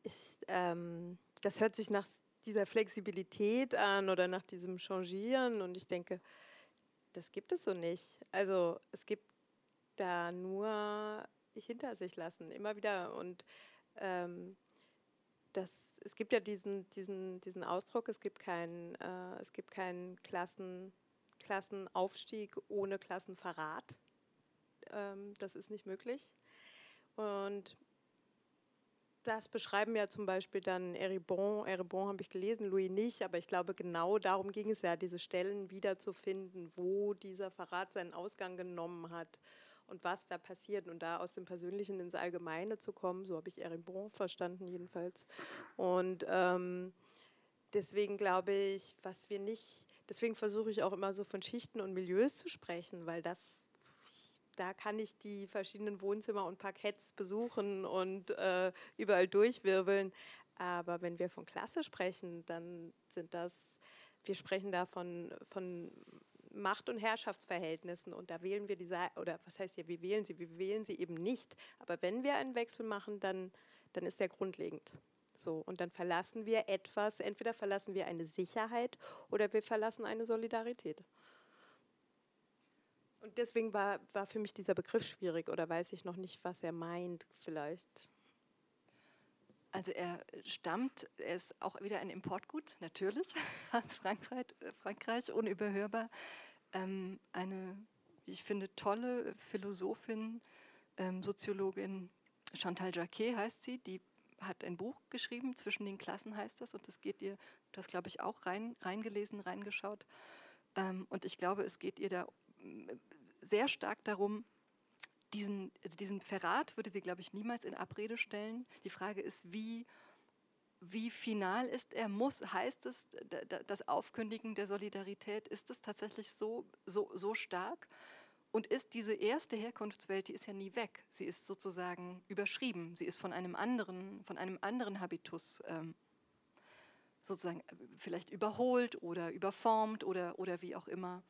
ich, ähm, das hört sich nach dieser Flexibilität an oder nach diesem Changieren und ich denke, das gibt es so nicht. Also es gibt da nur hinter sich lassen, immer wieder. Und ähm, das, es gibt ja diesen, diesen, diesen Ausdruck, es gibt keinen äh, es gibt keinen Klassen, Klassenaufstieg ohne Klassenverrat. Ähm, das ist nicht möglich. Und das beschreiben ja zum Beispiel dann Eribon. Eribon habe ich gelesen, Louis nicht, aber ich glaube, genau darum ging es ja, diese Stellen wiederzufinden, wo dieser Verrat seinen Ausgang genommen hat und was da passiert und da aus dem Persönlichen ins Allgemeine zu kommen. So habe ich Eribon verstanden jedenfalls. Und ähm, deswegen glaube ich, was wir nicht, deswegen versuche ich auch immer so von Schichten und Milieus zu sprechen, weil das da kann ich die verschiedenen Wohnzimmer und Parketts besuchen und äh, überall durchwirbeln. Aber wenn wir von Klasse sprechen, dann sind das, wir sprechen da von, von Macht- und Herrschaftsverhältnissen und da wählen wir die Seite, oder was heißt hier, wir wählen sie, wir wählen sie eben nicht. Aber wenn wir einen Wechsel machen, dann, dann ist der grundlegend. So, und dann verlassen wir etwas, entweder verlassen wir eine Sicherheit oder wir verlassen eine Solidarität. Und deswegen war, war für mich dieser Begriff schwierig oder weiß ich noch nicht, was er meint, vielleicht. Also er stammt, er ist auch wieder ein Importgut, natürlich, aus Frankreich, äh, Frankreich unüberhörbar. Ähm, eine, ich finde, tolle Philosophin, ähm, Soziologin, Chantal Jacquet heißt sie, die hat ein Buch geschrieben, Zwischen den Klassen heißt das, und das geht ihr, das glaube ich auch rein, reingelesen, reingeschaut. Ähm, und ich glaube, es geht ihr da sehr stark darum, diesen, also diesen Verrat würde sie, glaube ich, niemals in Abrede stellen. Die Frage ist, wie, wie final ist er? Muss, heißt es, das Aufkündigen der Solidarität, ist es tatsächlich so, so, so stark? Und ist diese erste Herkunftswelt, die ist ja nie weg. Sie ist sozusagen überschrieben. Sie ist von einem anderen, von einem anderen Habitus ähm, sozusagen äh, vielleicht überholt oder überformt oder, oder wie auch immer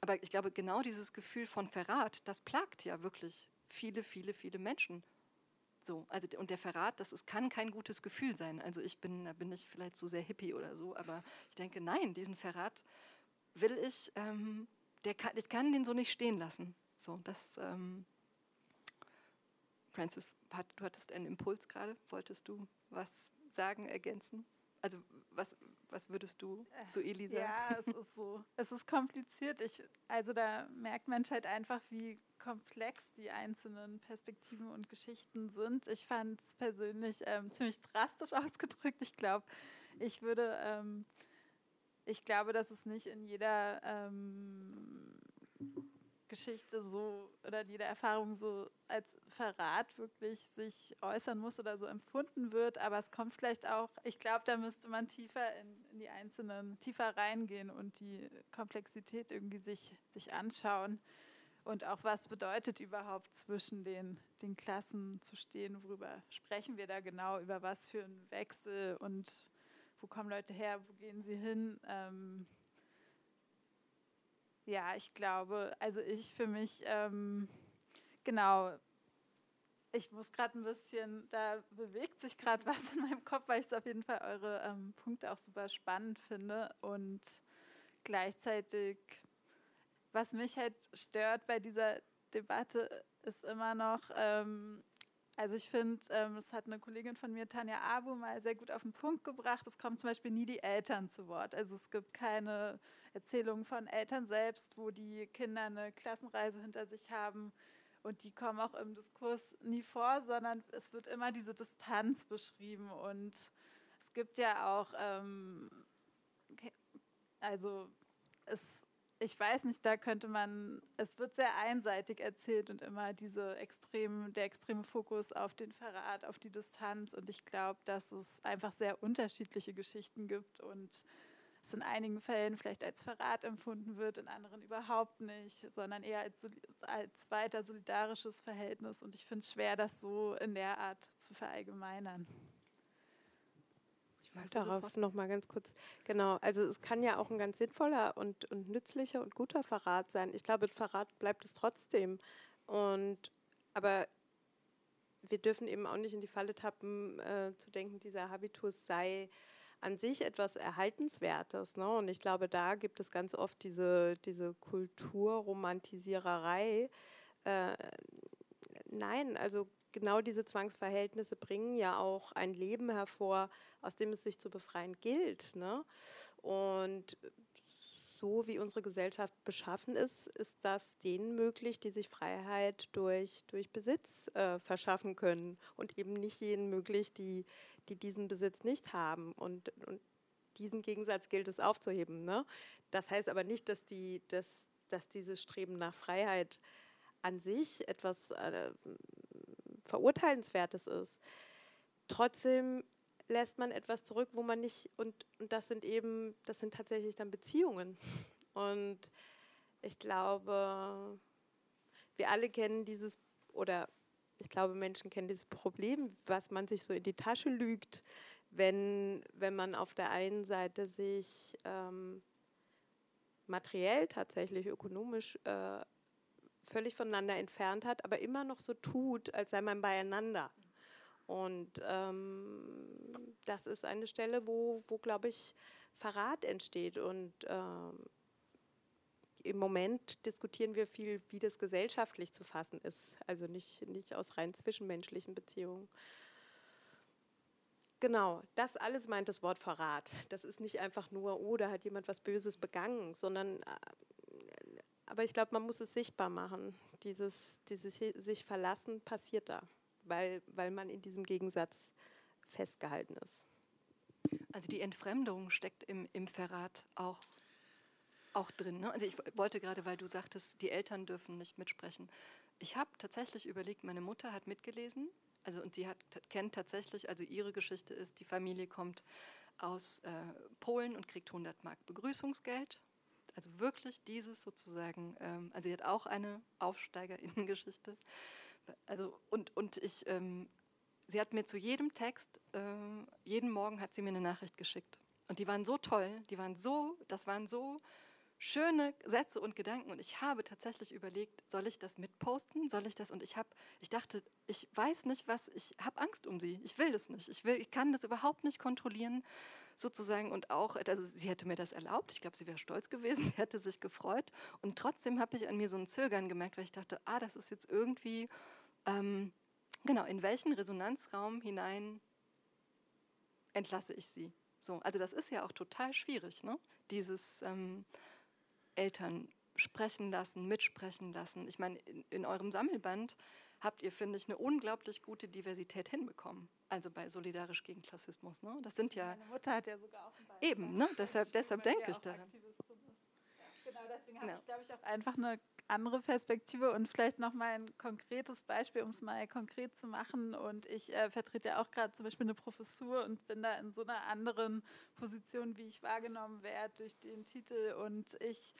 aber ich glaube, genau dieses Gefühl von Verrat, das plagt ja wirklich viele, viele, viele Menschen. So, also und der Verrat, das ist, kann kein gutes Gefühl sein. Also ich bin, da bin ich vielleicht so sehr hippie oder so, aber ich denke, nein, diesen Verrat will ich, ähm, der kann, ich kann den so nicht stehen lassen. So, das, ähm, Francis, hat, du hattest einen Impuls gerade, wolltest du was sagen, ergänzen? Also was, was würdest du zu Eli sagen? Ja, es ist so. Es ist kompliziert. Ich, also da merkt man halt einfach, wie komplex die einzelnen Perspektiven und Geschichten sind. Ich fand es persönlich ähm, ziemlich drastisch ausgedrückt. Ich glaube, ich würde ähm, ich glaube, dass es nicht in jeder ähm, Geschichte so oder jede Erfahrung so als Verrat wirklich sich äußern muss oder so empfunden wird, aber es kommt vielleicht auch, ich glaube, da müsste man tiefer in, in, die einzelnen, tiefer reingehen und die Komplexität irgendwie sich, sich anschauen. Und auch was bedeutet überhaupt zwischen den, den Klassen zu stehen, worüber sprechen wir da genau, über was für einen Wechsel? Und wo kommen Leute her, wo gehen sie hin. Ähm, ja, ich glaube, also ich für mich, ähm, genau, ich muss gerade ein bisschen, da bewegt sich gerade was in meinem Kopf, weil ich es auf jeden Fall eure ähm, Punkte auch super spannend finde und gleichzeitig, was mich halt stört bei dieser Debatte, ist immer noch, ähm, also ich finde, ähm, das hat eine Kollegin von mir, Tanja Abu, mal sehr gut auf den Punkt gebracht. Es kommen zum Beispiel nie die Eltern zu Wort. Also es gibt keine Erzählungen von Eltern selbst, wo die Kinder eine Klassenreise hinter sich haben. Und die kommen auch im Diskurs nie vor, sondern es wird immer diese Distanz beschrieben. Und es gibt ja auch, ähm, also es ich weiß nicht, da könnte man, es wird sehr einseitig erzählt und immer diese extrem, der extreme Fokus auf den Verrat, auf die Distanz. Und ich glaube, dass es einfach sehr unterschiedliche Geschichten gibt und es in einigen Fällen vielleicht als Verrat empfunden wird, in anderen überhaupt nicht, sondern eher als, als weiter solidarisches Verhältnis. Und ich finde es schwer, das so in der Art zu verallgemeinern wollte darauf noch mal ganz kurz, genau, also es kann ja auch ein ganz sinnvoller und, und nützlicher und guter Verrat sein. Ich glaube, Verrat bleibt es trotzdem. Und, aber wir dürfen eben auch nicht in die Falle tappen, äh, zu denken, dieser Habitus sei an sich etwas Erhaltenswertes. Ne? Und ich glaube, da gibt es ganz oft diese, diese Kulturromantisiererei. Äh, nein, also genau diese Zwangsverhältnisse bringen ja auch ein Leben hervor, aus dem es sich zu befreien gilt. Ne? Und so wie unsere Gesellschaft beschaffen ist, ist das denen möglich, die sich Freiheit durch, durch Besitz äh, verschaffen können und eben nicht jenen möglich, die, die diesen Besitz nicht haben. Und, und diesen Gegensatz gilt es aufzuheben. Ne? Das heißt aber nicht, dass, die, dass, dass dieses Streben nach Freiheit an sich etwas äh, Verurteilenswertes ist. Trotzdem lässt man etwas zurück, wo man nicht, und, und das sind eben, das sind tatsächlich dann Beziehungen. Und ich glaube, wir alle kennen dieses, oder ich glaube, Menschen kennen dieses Problem, was man sich so in die Tasche lügt, wenn, wenn man auf der einen Seite sich ähm, materiell tatsächlich, ökonomisch äh, völlig voneinander entfernt hat, aber immer noch so tut, als sei man beieinander. Und ähm, das ist eine Stelle, wo, wo glaube ich, Verrat entsteht. Und ähm, im Moment diskutieren wir viel, wie das gesellschaftlich zu fassen ist. Also nicht, nicht aus rein zwischenmenschlichen Beziehungen. Genau, das alles meint das Wort Verrat. Das ist nicht einfach nur, oh, da hat jemand was Böses begangen, sondern äh, aber ich glaube, man muss es sichtbar machen. Dieses, dieses sich verlassen passiert da, weil, weil man in diesem Gegensatz festgehalten ist. Also die Entfremdung steckt im, im Verrat auch, auch drin. Ne? Also ich wollte gerade, weil du sagtest, die Eltern dürfen nicht mitsprechen. Ich habe tatsächlich überlegt, meine Mutter hat mitgelesen, also und sie hat, kennt tatsächlich, also ihre Geschichte ist, die Familie kommt aus äh, Polen und kriegt 100 Mark Begrüßungsgeld also wirklich dieses sozusagen, ähm, also sie hat auch eine Aufsteigerinnengeschichte. Also und, und ich, ähm, sie hat mir zu jedem Text, äh, jeden Morgen hat sie mir eine Nachricht geschickt. Und die waren so toll, die waren so, das waren so schöne Sätze und Gedanken. Und ich habe tatsächlich überlegt, soll ich das mitposten, soll ich das? Und ich habe, ich dachte, ich weiß nicht was, ich habe Angst um sie, ich will das nicht, ich will, ich kann das überhaupt nicht kontrollieren sozusagen. Und auch, also sie hätte mir das erlaubt, ich glaube, sie wäre stolz gewesen, sie hätte sich gefreut. Und trotzdem habe ich an mir so ein Zögern gemerkt, weil ich dachte, ah, das ist jetzt irgendwie, ähm, genau, in welchen Resonanzraum hinein entlasse ich sie? So, also das ist ja auch total schwierig, ne? dieses ähm, Eltern sprechen lassen, mitsprechen lassen. Ich meine, in, in eurem Sammelband habt ihr, finde ich, eine unglaublich gute Diversität hinbekommen. Also bei Solidarisch gegen Klassismus. Ne? Das sind ja. Meine Mutter hat ja sogar auch einen Beitrag. Eben, ne? deshalb, deshalb denke ich da. Ja, genau, deswegen habe ja. ich, glaube ich, auch einfach eine andere Perspektive und vielleicht noch mal ein konkretes Beispiel, um es mal konkret zu machen. Und ich äh, vertrete ja auch gerade zum Beispiel eine Professur und bin da in so einer anderen Position, wie ich wahrgenommen werde durch den Titel. Und ich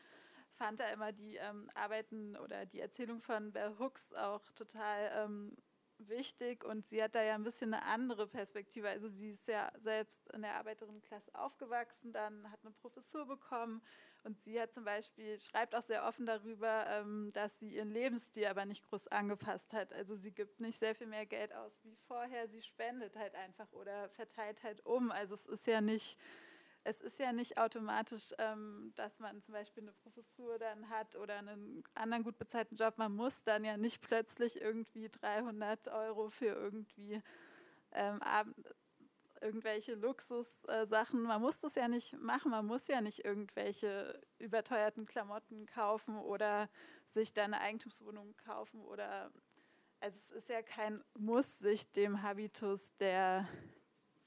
fand da immer die ähm, Arbeiten oder die Erzählung von Bell Hooks auch total ähm, wichtig und sie hat da ja ein bisschen eine andere Perspektive. Also sie ist ja selbst in der Arbeiterinnenklasse aufgewachsen, dann hat eine Professur bekommen und sie hat zum Beispiel, schreibt auch sehr offen darüber, ähm, dass sie ihren Lebensstil aber nicht groß angepasst hat. Also sie gibt nicht sehr viel mehr Geld aus wie vorher, sie spendet halt einfach oder verteilt halt um. Also es ist ja nicht es ist ja nicht automatisch, ähm, dass man zum Beispiel eine Professur dann hat oder einen anderen gut bezahlten Job. Man muss dann ja nicht plötzlich irgendwie 300 Euro für irgendwie ähm, irgendwelche Luxussachen. Äh, man muss das ja nicht machen. Man muss ja nicht irgendwelche überteuerten Klamotten kaufen oder sich dann eine Eigentumswohnung kaufen oder also es ist ja kein Muss, sich dem Habitus der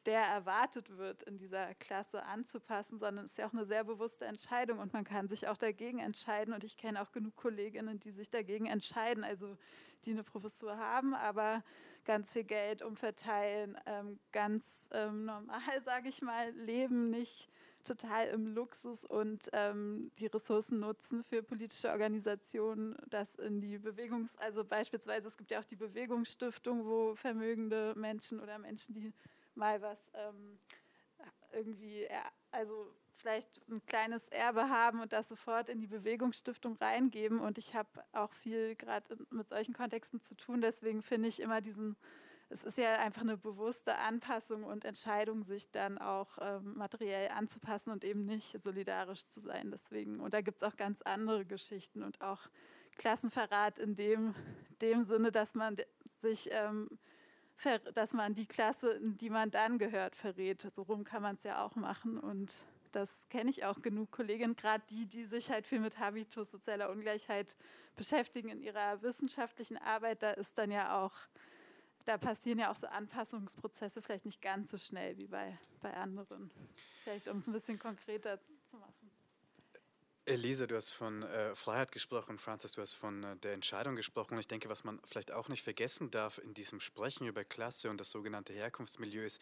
der erwartet wird, in dieser Klasse anzupassen, sondern es ist ja auch eine sehr bewusste Entscheidung und man kann sich auch dagegen entscheiden. Und ich kenne auch genug Kolleginnen, die sich dagegen entscheiden, also die eine Professur haben, aber ganz viel Geld umverteilen, ähm, ganz ähm, normal, sage ich mal, leben, nicht total im Luxus und ähm, die Ressourcen nutzen für politische Organisationen, das in die Bewegungs-, also beispielsweise es gibt ja auch die Bewegungsstiftung, wo vermögende Menschen oder Menschen, die mal was ähm, irgendwie, also vielleicht ein kleines Erbe haben und das sofort in die Bewegungsstiftung reingeben. Und ich habe auch viel gerade mit solchen Kontexten zu tun. Deswegen finde ich immer diesen, es ist ja einfach eine bewusste Anpassung und Entscheidung, sich dann auch ähm, materiell anzupassen und eben nicht solidarisch zu sein. Deswegen, und da gibt es auch ganz andere Geschichten und auch Klassenverrat in dem, dem Sinne, dass man sich ähm, dass man die Klasse, in die man dann gehört, verrät. So rum kann man es ja auch machen und das kenne ich auch genug Kolleginnen, gerade die, die sich halt viel mit Habitus sozialer Ungleichheit beschäftigen in ihrer wissenschaftlichen Arbeit. Da ist dann ja auch, da passieren ja auch so Anpassungsprozesse vielleicht nicht ganz so schnell wie bei, bei anderen. Vielleicht um es ein bisschen konkreter zu machen. Elisa, du hast von äh, Freiheit gesprochen, Francis, du hast von äh, der Entscheidung gesprochen. Und ich denke, was man vielleicht auch nicht vergessen darf in diesem Sprechen über Klasse und das sogenannte Herkunftsmilieu ist,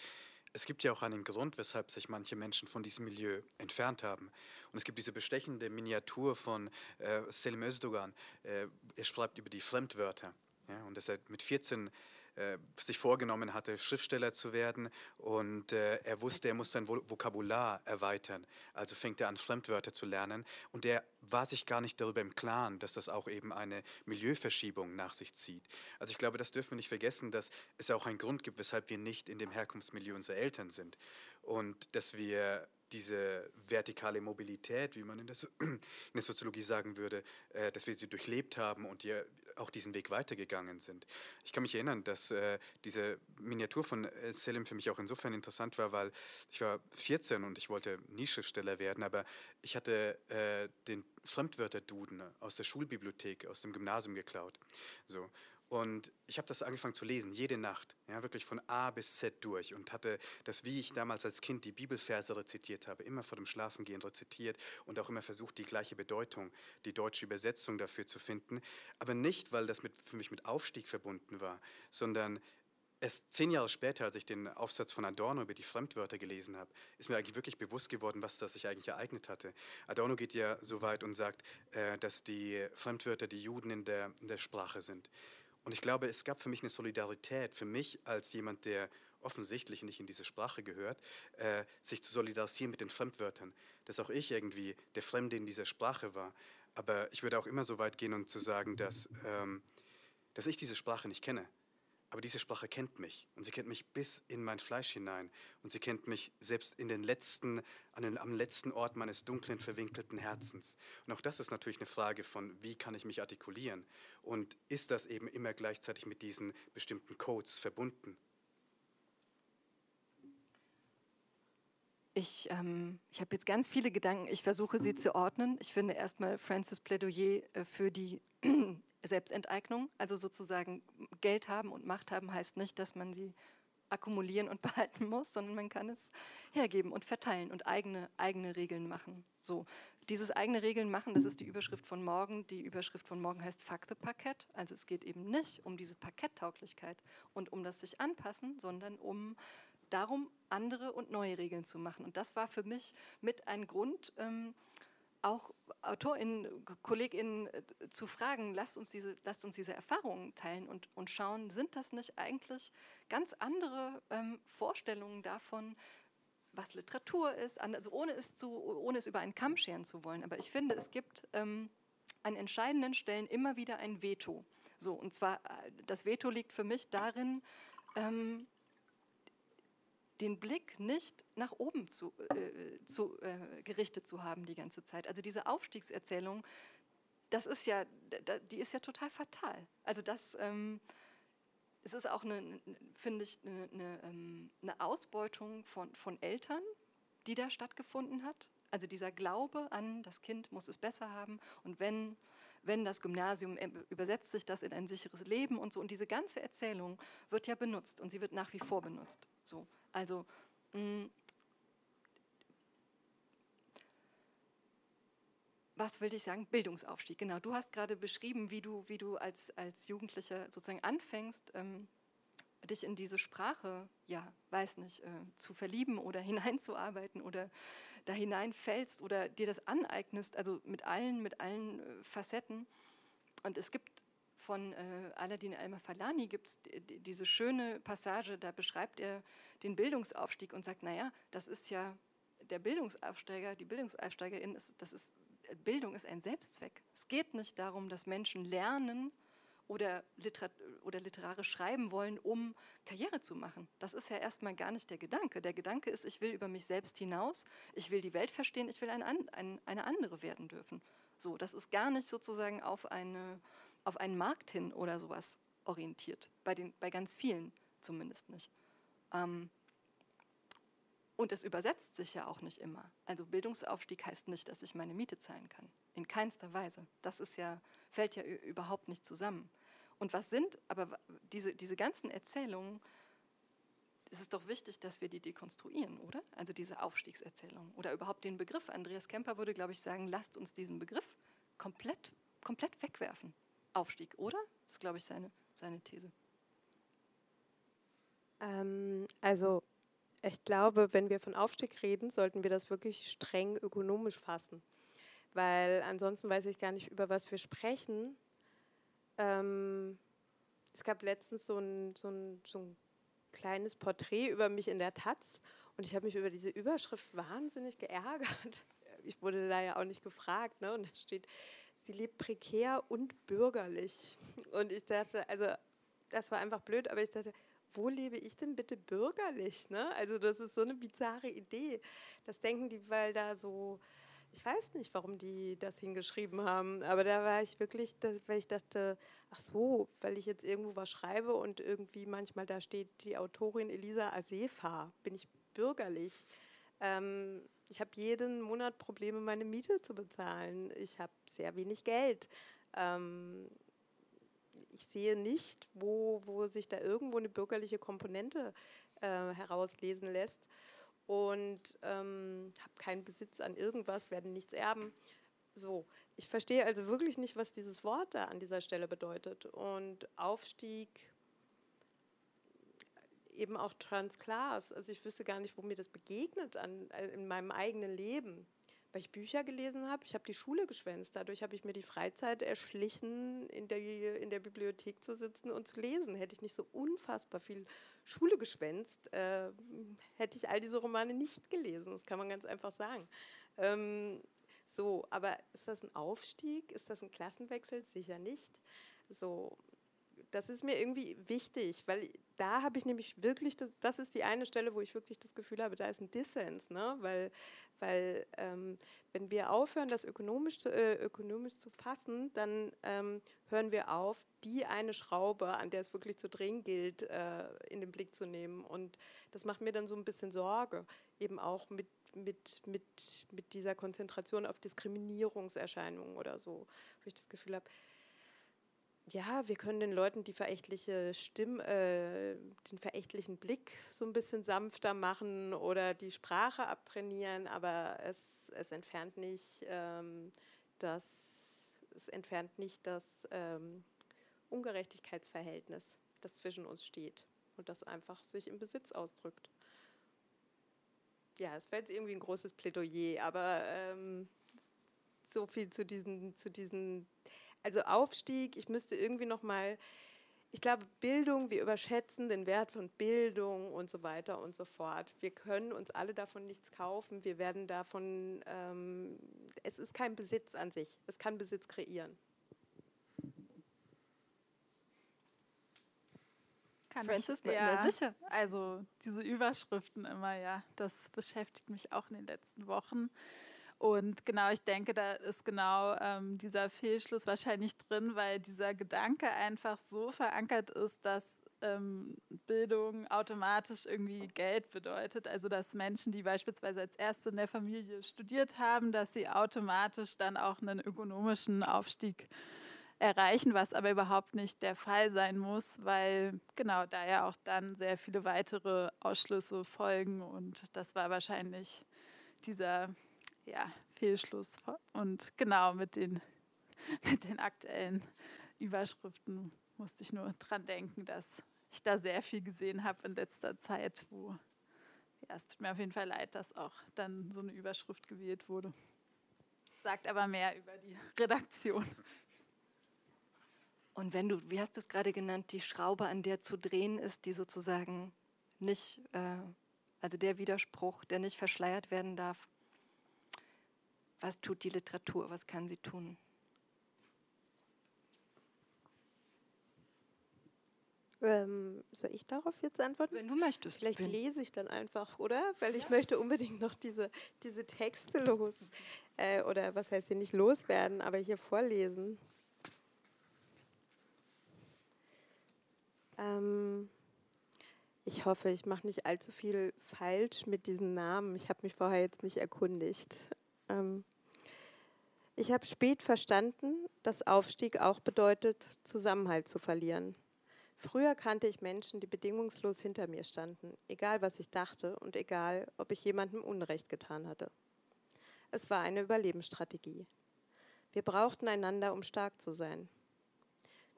es gibt ja auch einen Grund, weshalb sich manche Menschen von diesem Milieu entfernt haben. Und es gibt diese bestechende Miniatur von äh, Selim Özdogan. Äh, er schreibt über die Fremdwörter. Ja, und dass er mit 14 äh, sich vorgenommen hatte, Schriftsteller zu werden und äh, er wusste, er muss sein Vokabular erweitern. Also fängt er an, Fremdwörter zu lernen und er war sich gar nicht darüber im Klaren, dass das auch eben eine Milieuverschiebung nach sich zieht. Also ich glaube, das dürfen wir nicht vergessen, dass es auch einen Grund gibt, weshalb wir nicht in dem Herkunftsmilieu unserer Eltern sind und dass wir diese vertikale Mobilität, wie man in der, so in der Soziologie sagen würde, äh, dass wir sie durchlebt haben und die auch diesen Weg weitergegangen sind. Ich kann mich erinnern, dass äh, diese Miniatur von äh, Selim für mich auch insofern interessant war, weil ich war 14 und ich wollte nie werden, aber ich hatte äh, den Fremdwörterduden aus der Schulbibliothek, aus dem Gymnasium geklaut. So. Und ich habe das angefangen zu lesen, jede Nacht, ja, wirklich von A bis Z durch und hatte das, wie ich damals als Kind die Bibelverse rezitiert habe, immer vor dem Schlafengehen rezitiert und auch immer versucht, die gleiche Bedeutung, die deutsche Übersetzung dafür zu finden. Aber nicht, weil das mit, für mich mit Aufstieg verbunden war, sondern Erst zehn Jahre später, als ich den Aufsatz von Adorno über die Fremdwörter gelesen habe, ist mir eigentlich wirklich bewusst geworden, was das sich eigentlich ereignet hatte. Adorno geht ja so weit und sagt, äh, dass die Fremdwörter die Juden in der, in der Sprache sind. Und ich glaube, es gab für mich eine Solidarität, für mich als jemand, der offensichtlich nicht in diese Sprache gehört, äh, sich zu solidarisieren mit den Fremdwörtern. Dass auch ich irgendwie der Fremde in dieser Sprache war. Aber ich würde auch immer so weit gehen und zu sagen, dass, ähm, dass ich diese Sprache nicht kenne. Aber diese Sprache kennt mich und sie kennt mich bis in mein Fleisch hinein und sie kennt mich selbst in den letzten, an den, am letzten Ort meines dunklen, verwinkelten Herzens. Und auch das ist natürlich eine Frage von, wie kann ich mich artikulieren und ist das eben immer gleichzeitig mit diesen bestimmten Codes verbunden? Ich, ähm, ich habe jetzt ganz viele Gedanken. Ich versuche sie zu ordnen. Ich finde erstmal Francis Plädoyer äh, für die Selbstenteignung. Also sozusagen Geld haben und Macht haben heißt nicht, dass man sie akkumulieren und behalten muss, sondern man kann es hergeben und verteilen und eigene, eigene Regeln machen. So, dieses eigene Regeln machen, das ist die Überschrift von morgen. Die Überschrift von morgen heißt Fuck the Parkett. Also es geht eben nicht um diese Parketttauglichkeit und um das sich anpassen, sondern um darum, andere und neue Regeln zu machen. Und das war für mich mit ein Grund, ähm, auch AutorInnen, KollegInnen äh, zu fragen, lasst uns diese, lasst uns diese Erfahrungen teilen und, und schauen, sind das nicht eigentlich ganz andere ähm, Vorstellungen davon, was Literatur ist, also ohne es, zu, ohne es über einen Kamm scheren zu wollen. Aber ich finde, es gibt ähm, an entscheidenden Stellen immer wieder ein Veto. So, und zwar, äh, das Veto liegt für mich darin, ähm, den Blick nicht nach oben zu, äh, zu, äh, gerichtet zu haben die ganze Zeit. Also diese Aufstiegserzählung, das ist ja, die ist ja total fatal. Also das, ähm, es ist auch finde ich, eine, eine, ähm, eine Ausbeutung von, von Eltern, die da stattgefunden hat. Also dieser Glaube an, das Kind muss es besser haben und wenn, wenn das Gymnasium äh, übersetzt sich das in ein sicheres Leben und so. Und diese ganze Erzählung wird ja benutzt und sie wird nach wie vor benutzt. So. Also mh, mm, was will ich sagen? Bildungsaufstieg. Genau, du hast gerade beschrieben, wie du, wie du als, als Jugendlicher sozusagen anfängst, ähm, dich in diese Sprache, ja, weiß nicht, äh, zu verlieben oder hineinzuarbeiten oder da hineinfällst oder dir das aneignest, also mit allen, mit allen äh, Facetten. Und es gibt von äh, Aladin al-Mafalani gibt es diese schöne Passage, da beschreibt er den Bildungsaufstieg und sagt, naja, das ist ja der Bildungsaufsteiger, die Bildungsaufsteigerin, ist, das ist, Bildung ist ein Selbstzweck. Es geht nicht darum, dass Menschen lernen oder, literat oder literarisch schreiben wollen, um Karriere zu machen. Das ist ja erstmal gar nicht der Gedanke. Der Gedanke ist, ich will über mich selbst hinaus, ich will die Welt verstehen, ich will ein, ein, eine andere werden dürfen. So, das ist gar nicht sozusagen auf eine auf einen Markt hin oder sowas orientiert. Bei, den, bei ganz vielen zumindest nicht. Ähm, und es übersetzt sich ja auch nicht immer. Also Bildungsaufstieg heißt nicht, dass ich meine Miete zahlen kann. In keinster Weise. Das ist ja, fällt ja überhaupt nicht zusammen. Und was sind aber diese, diese ganzen Erzählungen, es ist doch wichtig, dass wir die dekonstruieren, oder? Also diese Aufstiegserzählung oder überhaupt den Begriff. Andreas Kemper würde, glaube ich, sagen, lasst uns diesen Begriff komplett, komplett wegwerfen. Aufstieg, oder? Das ist, glaube ich, seine, seine These. Ähm, also ich glaube, wenn wir von Aufstieg reden, sollten wir das wirklich streng ökonomisch fassen. Weil ansonsten weiß ich gar nicht, über was wir sprechen. Ähm, es gab letztens so ein, so, ein, so ein kleines Porträt über mich in der Taz und ich habe mich über diese Überschrift wahnsinnig geärgert. Ich wurde da ja auch nicht gefragt. Ne? Und da steht, sie lebt prekär und bürgerlich. Und ich dachte, also das war einfach blöd, aber ich dachte, wo lebe ich denn bitte bürgerlich? Ne? Also das ist so eine bizarre Idee. Das denken die, weil da so, ich weiß nicht, warum die das hingeschrieben haben, aber da war ich wirklich, weil ich dachte, ach so, weil ich jetzt irgendwo was schreibe und irgendwie manchmal da steht die Autorin Elisa Asefa, bin ich bürgerlich. Ähm, ich habe jeden Monat Probleme, meine Miete zu bezahlen. Ich habe sehr wenig Geld. Ähm, ich sehe nicht, wo, wo sich da irgendwo eine bürgerliche Komponente äh, herauslesen lässt. Und ähm, habe keinen Besitz an irgendwas, werde nichts erben. So, ich verstehe also wirklich nicht, was dieses Wort da an dieser Stelle bedeutet. Und Aufstieg, eben auch Transclass. Also ich wüsste gar nicht, wo mir das begegnet an, äh, in meinem eigenen Leben. Weil ich Bücher gelesen habe, ich habe die Schule geschwänzt. Dadurch habe ich mir die Freizeit erschlichen, in der, in der Bibliothek zu sitzen und zu lesen. Hätte ich nicht so unfassbar viel Schule geschwänzt, äh, hätte ich all diese Romane nicht gelesen. Das kann man ganz einfach sagen. Ähm, so, aber ist das ein Aufstieg? Ist das ein Klassenwechsel? Sicher nicht. So, das ist mir irgendwie wichtig, weil da habe ich nämlich wirklich, das, das, ist die eine Stelle, wo ich wirklich das Gefühl habe, da ist ein Dissens, ne? weil, weil ähm, wenn wir aufhören, das ökonomisch zu, äh, ökonomisch zu fassen, dann ähm, hören wir auf, die eine Schraube, an der es wirklich zu drehen gilt, äh, in den Blick zu nehmen. Und das macht mir dann so ein bisschen Sorge, eben auch mit mit, mit, mit dieser Konzentration auf Diskriminierungserscheinungen oder so, wo ich das Gefühl habe, ja, wir können den Leuten die verächtliche Stimme, äh, den verächtlichen Blick so ein bisschen sanfter machen oder die Sprache abtrainieren, aber es, es entfernt nicht ähm, das, es entfernt nicht das ähm, Ungerechtigkeitsverhältnis, das zwischen uns steht und das einfach sich im Besitz ausdrückt. Ja, es jetzt irgendwie ein großes Plädoyer, aber ähm, so viel zu diesen, zu diesen also Aufstieg, ich müsste irgendwie noch mal, ich glaube, Bildung, wir überschätzen den Wert von Bildung und so weiter und so fort. Wir können uns alle davon nichts kaufen. Wir werden davon, ähm, es ist kein Besitz an sich. Es kann Besitz kreieren. Kann Francis, ich, ja, sicher. Also diese Überschriften immer, ja, das beschäftigt mich auch in den letzten Wochen. Und genau, ich denke, da ist genau ähm, dieser Fehlschluss wahrscheinlich drin, weil dieser Gedanke einfach so verankert ist, dass ähm, Bildung automatisch irgendwie Geld bedeutet. Also dass Menschen, die beispielsweise als Erste in der Familie studiert haben, dass sie automatisch dann auch einen ökonomischen Aufstieg erreichen, was aber überhaupt nicht der Fall sein muss, weil genau da ja auch dann sehr viele weitere Ausschlüsse folgen und das war wahrscheinlich dieser ja, Fehlschluss. Und genau mit den, mit den aktuellen Überschriften musste ich nur dran denken, dass ich da sehr viel gesehen habe in letzter Zeit, wo ja, es tut mir auf jeden Fall leid, dass auch dann so eine Überschrift gewählt wurde. Sagt aber mehr über die Redaktion. Und wenn du, wie hast du es gerade genannt, die Schraube, an der zu drehen ist, die sozusagen nicht, äh, also der Widerspruch, der nicht verschleiert werden darf, was tut die Literatur? Was kann sie tun? Ähm, soll ich darauf jetzt antworten? Wenn du möchtest. Vielleicht bin. lese ich dann einfach, oder? Weil ich möchte unbedingt noch diese, diese Texte los. Äh, oder was heißt hier nicht loswerden, aber hier vorlesen. Ähm, ich hoffe, ich mache nicht allzu viel falsch mit diesen Namen. Ich habe mich vorher jetzt nicht erkundigt. Ähm, ich habe spät verstanden, dass Aufstieg auch bedeutet, Zusammenhalt zu verlieren. Früher kannte ich Menschen, die bedingungslos hinter mir standen, egal was ich dachte und egal, ob ich jemandem Unrecht getan hatte. Es war eine Überlebensstrategie. Wir brauchten einander, um stark zu sein.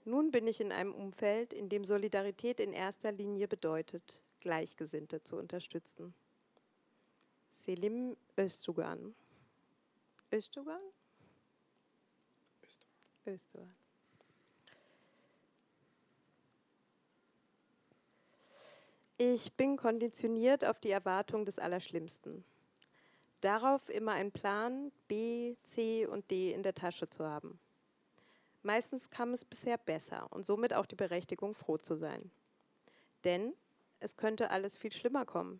Nun bin ich in einem Umfeld, in dem Solidarität in erster Linie bedeutet, Gleichgesinnte zu unterstützen. Selim Öztugan Özdogan? Özdogan. Ich bin konditioniert auf die Erwartung des Allerschlimmsten. Darauf immer einen Plan B, C und D in der Tasche zu haben. Meistens kam es bisher besser und somit auch die Berechtigung, froh zu sein. Denn es könnte alles viel schlimmer kommen.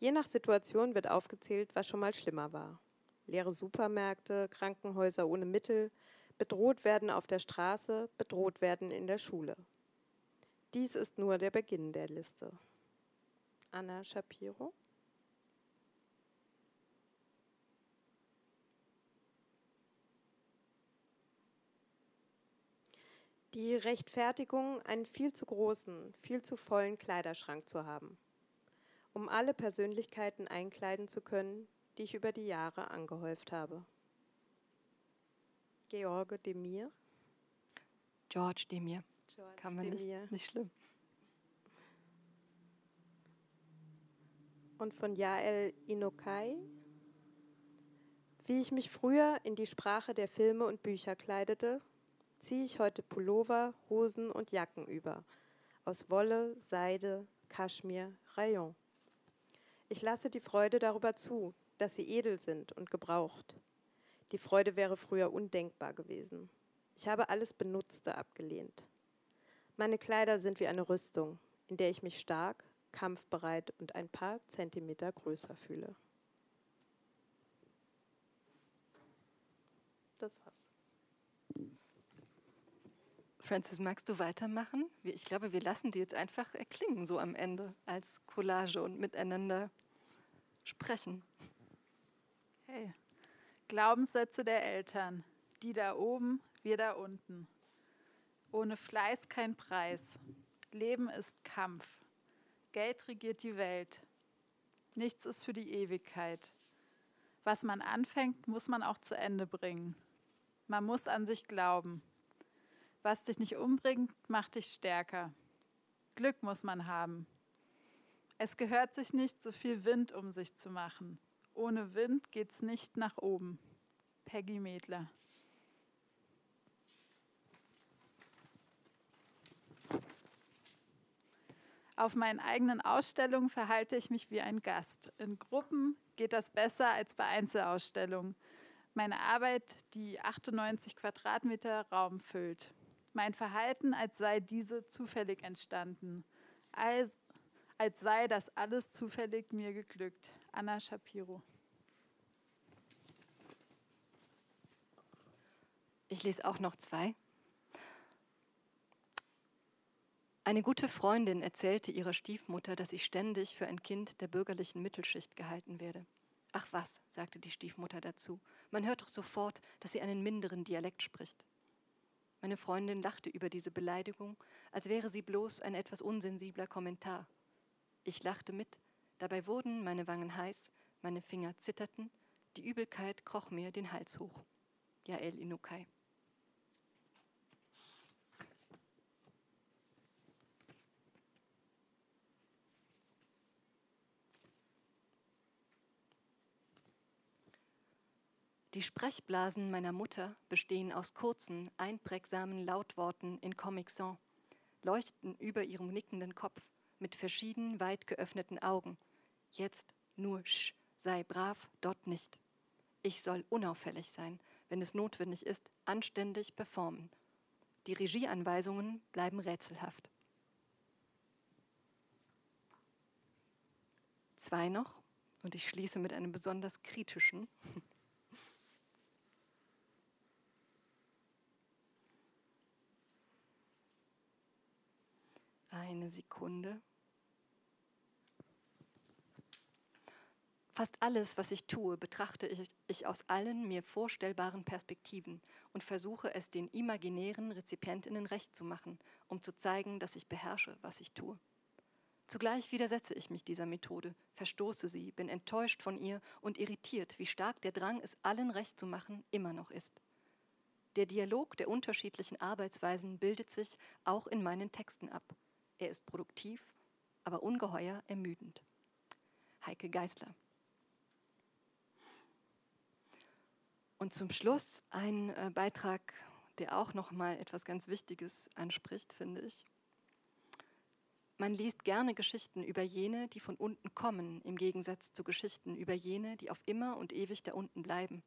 Je nach Situation wird aufgezählt, was schon mal schlimmer war leere Supermärkte, Krankenhäuser ohne Mittel, bedroht werden auf der Straße, bedroht werden in der Schule. Dies ist nur der Beginn der Liste. Anna Shapiro. Die Rechtfertigung, einen viel zu großen, viel zu vollen Kleiderschrank zu haben, um alle Persönlichkeiten einkleiden zu können, die ich über die Jahre angehäuft habe. George Demir. George Demir. George Kann man Demir. Nicht, nicht schlimm. Und von Jael Inokai. Wie ich mich früher in die Sprache der Filme und Bücher kleidete, ziehe ich heute Pullover, Hosen und Jacken über. Aus Wolle, Seide, Kaschmir, Rayon. Ich lasse die Freude darüber zu, dass sie edel sind und gebraucht. Die Freude wäre früher undenkbar gewesen. Ich habe alles Benutzte abgelehnt. Meine Kleider sind wie eine Rüstung, in der ich mich stark, kampfbereit und ein paar Zentimeter größer fühle. Das war's. Francis, magst du weitermachen? Ich glaube, wir lassen die jetzt einfach erklingen, so am Ende, als Collage und miteinander sprechen. Okay. Glaubenssätze der Eltern. Die da oben, wir da unten. Ohne Fleiß kein Preis. Leben ist Kampf. Geld regiert die Welt. Nichts ist für die Ewigkeit. Was man anfängt, muss man auch zu Ende bringen. Man muss an sich glauben. Was dich nicht umbringt, macht dich stärker. Glück muss man haben. Es gehört sich nicht, so viel Wind um sich zu machen. Ohne Wind geht's nicht nach oben. Peggy Medler. Auf meinen eigenen Ausstellungen verhalte ich mich wie ein Gast. In Gruppen geht das besser als bei Einzelausstellungen. Meine Arbeit, die 98 Quadratmeter Raum füllt. Mein Verhalten, als sei diese zufällig entstanden. Als, als sei das alles zufällig mir geglückt. Anna Shapiro. Ich lese auch noch zwei. Eine gute Freundin erzählte ihrer Stiefmutter, dass ich ständig für ein Kind der bürgerlichen Mittelschicht gehalten werde. Ach was, sagte die Stiefmutter dazu, man hört doch sofort, dass sie einen minderen Dialekt spricht. Meine Freundin lachte über diese Beleidigung, als wäre sie bloß ein etwas unsensibler Kommentar. Ich lachte mit, dabei wurden meine Wangen heiß, meine Finger zitterten, die Übelkeit kroch mir den Hals hoch. Jael Inukai. Die Sprechblasen meiner Mutter bestehen aus kurzen, einprägsamen Lautworten in Comic Sans, leuchten über ihrem nickenden Kopf mit verschieden weit geöffneten Augen. Jetzt nur Sch, sei brav, dort nicht. Ich soll unauffällig sein, wenn es notwendig ist, anständig performen. Die Regieanweisungen bleiben rätselhaft. Zwei noch, und ich schließe mit einem besonders kritischen. Eine Sekunde. Fast alles, was ich tue, betrachte ich, ich, aus allen mir vorstellbaren Perspektiven und versuche es den imaginären Rezipientinnen recht zu machen, um zu zeigen, dass ich beherrsche, was ich tue. Zugleich widersetze ich mich dieser Methode, verstoße sie, bin enttäuscht von ihr und irritiert, wie stark der Drang, es allen recht zu machen, immer noch ist. Der Dialog der unterschiedlichen Arbeitsweisen bildet sich auch in meinen Texten ab. Er ist produktiv, aber ungeheuer ermüdend. Heike Geißler. Und zum Schluss ein äh, Beitrag, der auch noch mal etwas ganz Wichtiges anspricht, finde ich. Man liest gerne Geschichten über jene, die von unten kommen, im Gegensatz zu Geschichten über jene, die auf immer und ewig da unten bleiben.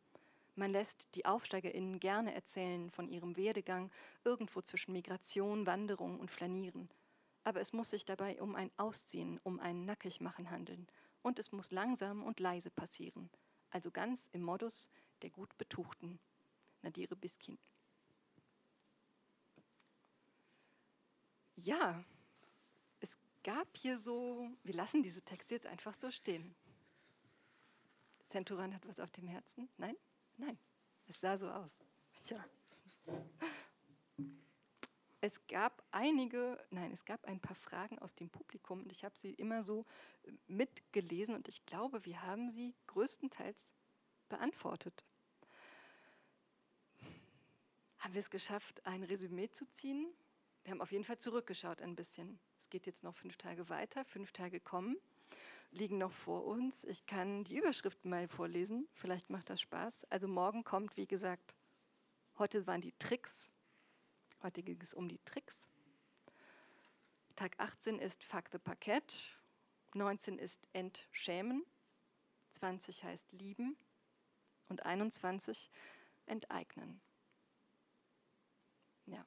Man lässt die AufsteigerInnen gerne erzählen von ihrem Werdegang irgendwo zwischen Migration, Wanderung und Flanieren, aber es muss sich dabei um ein Ausziehen, um ein Nackigmachen handeln. Und es muss langsam und leise passieren, also ganz im Modus der gut Betuchten. Nadire Biskin. Ja, es gab hier so, wir lassen diese Texte jetzt einfach so stehen. Centuran hat was auf dem Herzen? Nein? Nein. Es sah so aus. Ja. Es gab einige, nein, es gab ein paar Fragen aus dem Publikum und ich habe sie immer so mitgelesen und ich glaube, wir haben sie größtenteils beantwortet. Haben wir es geschafft, ein Resümee zu ziehen? Wir haben auf jeden Fall zurückgeschaut ein bisschen. Es geht jetzt noch fünf Tage weiter, fünf Tage kommen, liegen noch vor uns. Ich kann die Überschriften mal vorlesen, vielleicht macht das Spaß. Also morgen kommt, wie gesagt, heute waren die Tricks Heute ging es um die Tricks. Tag 18 ist Fuck the Parkett, 19 ist Entschämen, 20 heißt Lieben und 21 Enteignen. Ja,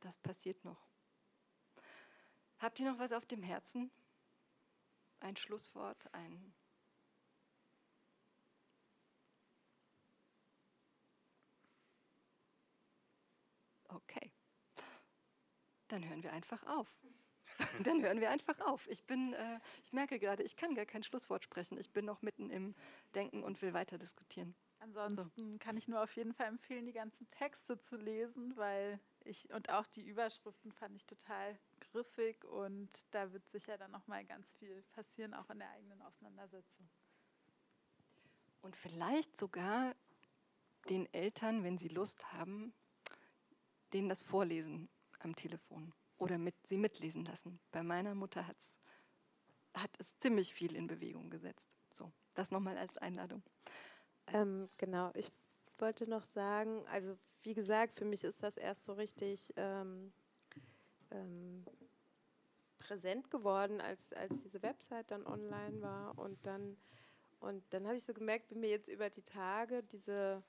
das passiert noch. Habt ihr noch was auf dem Herzen? Ein Schlusswort, ein Okay dann hören wir einfach auf. Dann hören wir einfach auf. Ich bin, äh, ich merke gerade, ich kann gar kein Schlusswort sprechen. Ich bin noch mitten im Denken und will weiter diskutieren. Ansonsten so. kann ich nur auf jeden Fall empfehlen, die ganzen Texte zu lesen, weil ich und auch die Überschriften fand ich total griffig und da wird sicher dann noch mal ganz viel passieren, auch in der eigenen Auseinandersetzung. Und vielleicht sogar den Eltern, wenn sie Lust haben, denen das vorlesen am Telefon oder mit, sie mitlesen lassen. Bei meiner Mutter hat's, hat es ziemlich viel in Bewegung gesetzt. So, das nochmal als Einladung. Ähm, genau, ich wollte noch sagen, also wie gesagt, für mich ist das erst so richtig ähm, ähm, präsent geworden, als, als diese Website dann online war. Und dann, und dann habe ich so gemerkt, wie mir jetzt über die Tage diese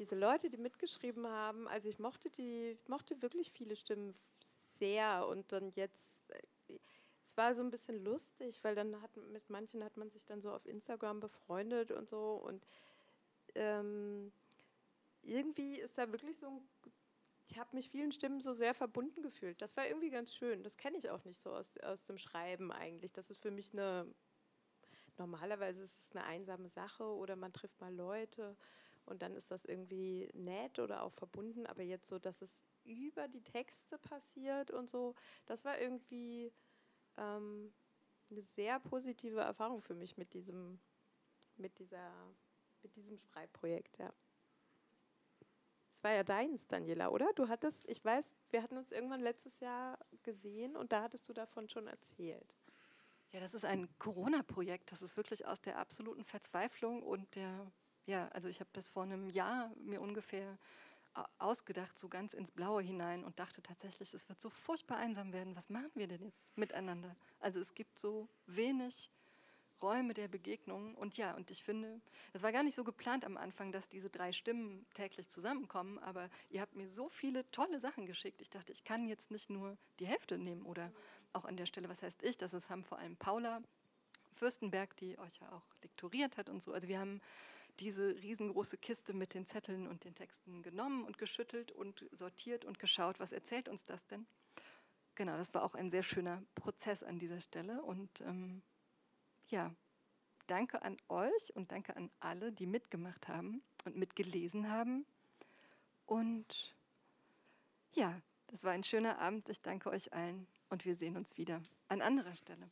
diese Leute, die mitgeschrieben haben, also ich mochte die, mochte wirklich viele Stimmen sehr und dann jetzt, es war so ein bisschen lustig, weil dann hat mit manchen hat man sich dann so auf Instagram befreundet und so und ähm, irgendwie ist da wirklich so ein, ich habe mich vielen Stimmen so sehr verbunden gefühlt. Das war irgendwie ganz schön. Das kenne ich auch nicht so aus, aus dem Schreiben eigentlich. Das ist für mich eine, normalerweise ist es eine einsame Sache oder man trifft mal Leute und dann ist das irgendwie nett oder auch verbunden, aber jetzt so, dass es über die Texte passiert und so, das war irgendwie ähm, eine sehr positive Erfahrung für mich mit diesem, mit dieser, mit diesem Schreibprojekt, ja. Es war ja deins, Daniela, oder? Du hattest, ich weiß, wir hatten uns irgendwann letztes Jahr gesehen und da hattest du davon schon erzählt. Ja, das ist ein Corona-Projekt. Das ist wirklich aus der absoluten Verzweiflung und der ja, also ich habe das vor einem Jahr mir ungefähr ausgedacht, so ganz ins Blaue hinein und dachte tatsächlich, es wird so furchtbar einsam werden. Was machen wir denn jetzt miteinander? Also es gibt so wenig Räume der Begegnung. Und ja, und ich finde, es war gar nicht so geplant am Anfang, dass diese drei Stimmen täglich zusammenkommen, aber ihr habt mir so viele tolle Sachen geschickt. Ich dachte, ich kann jetzt nicht nur die Hälfte nehmen oder auch an der Stelle, was heißt ich? Das ist, haben vor allem Paula Fürstenberg, die euch ja auch lektoriert hat und so. Also wir haben diese riesengroße Kiste mit den Zetteln und den Texten genommen und geschüttelt und sortiert und geschaut, was erzählt uns das denn? Genau, das war auch ein sehr schöner Prozess an dieser Stelle. Und ähm, ja, danke an euch und danke an alle, die mitgemacht haben und mitgelesen haben. Und ja, das war ein schöner Abend. Ich danke euch allen und wir sehen uns wieder an anderer Stelle.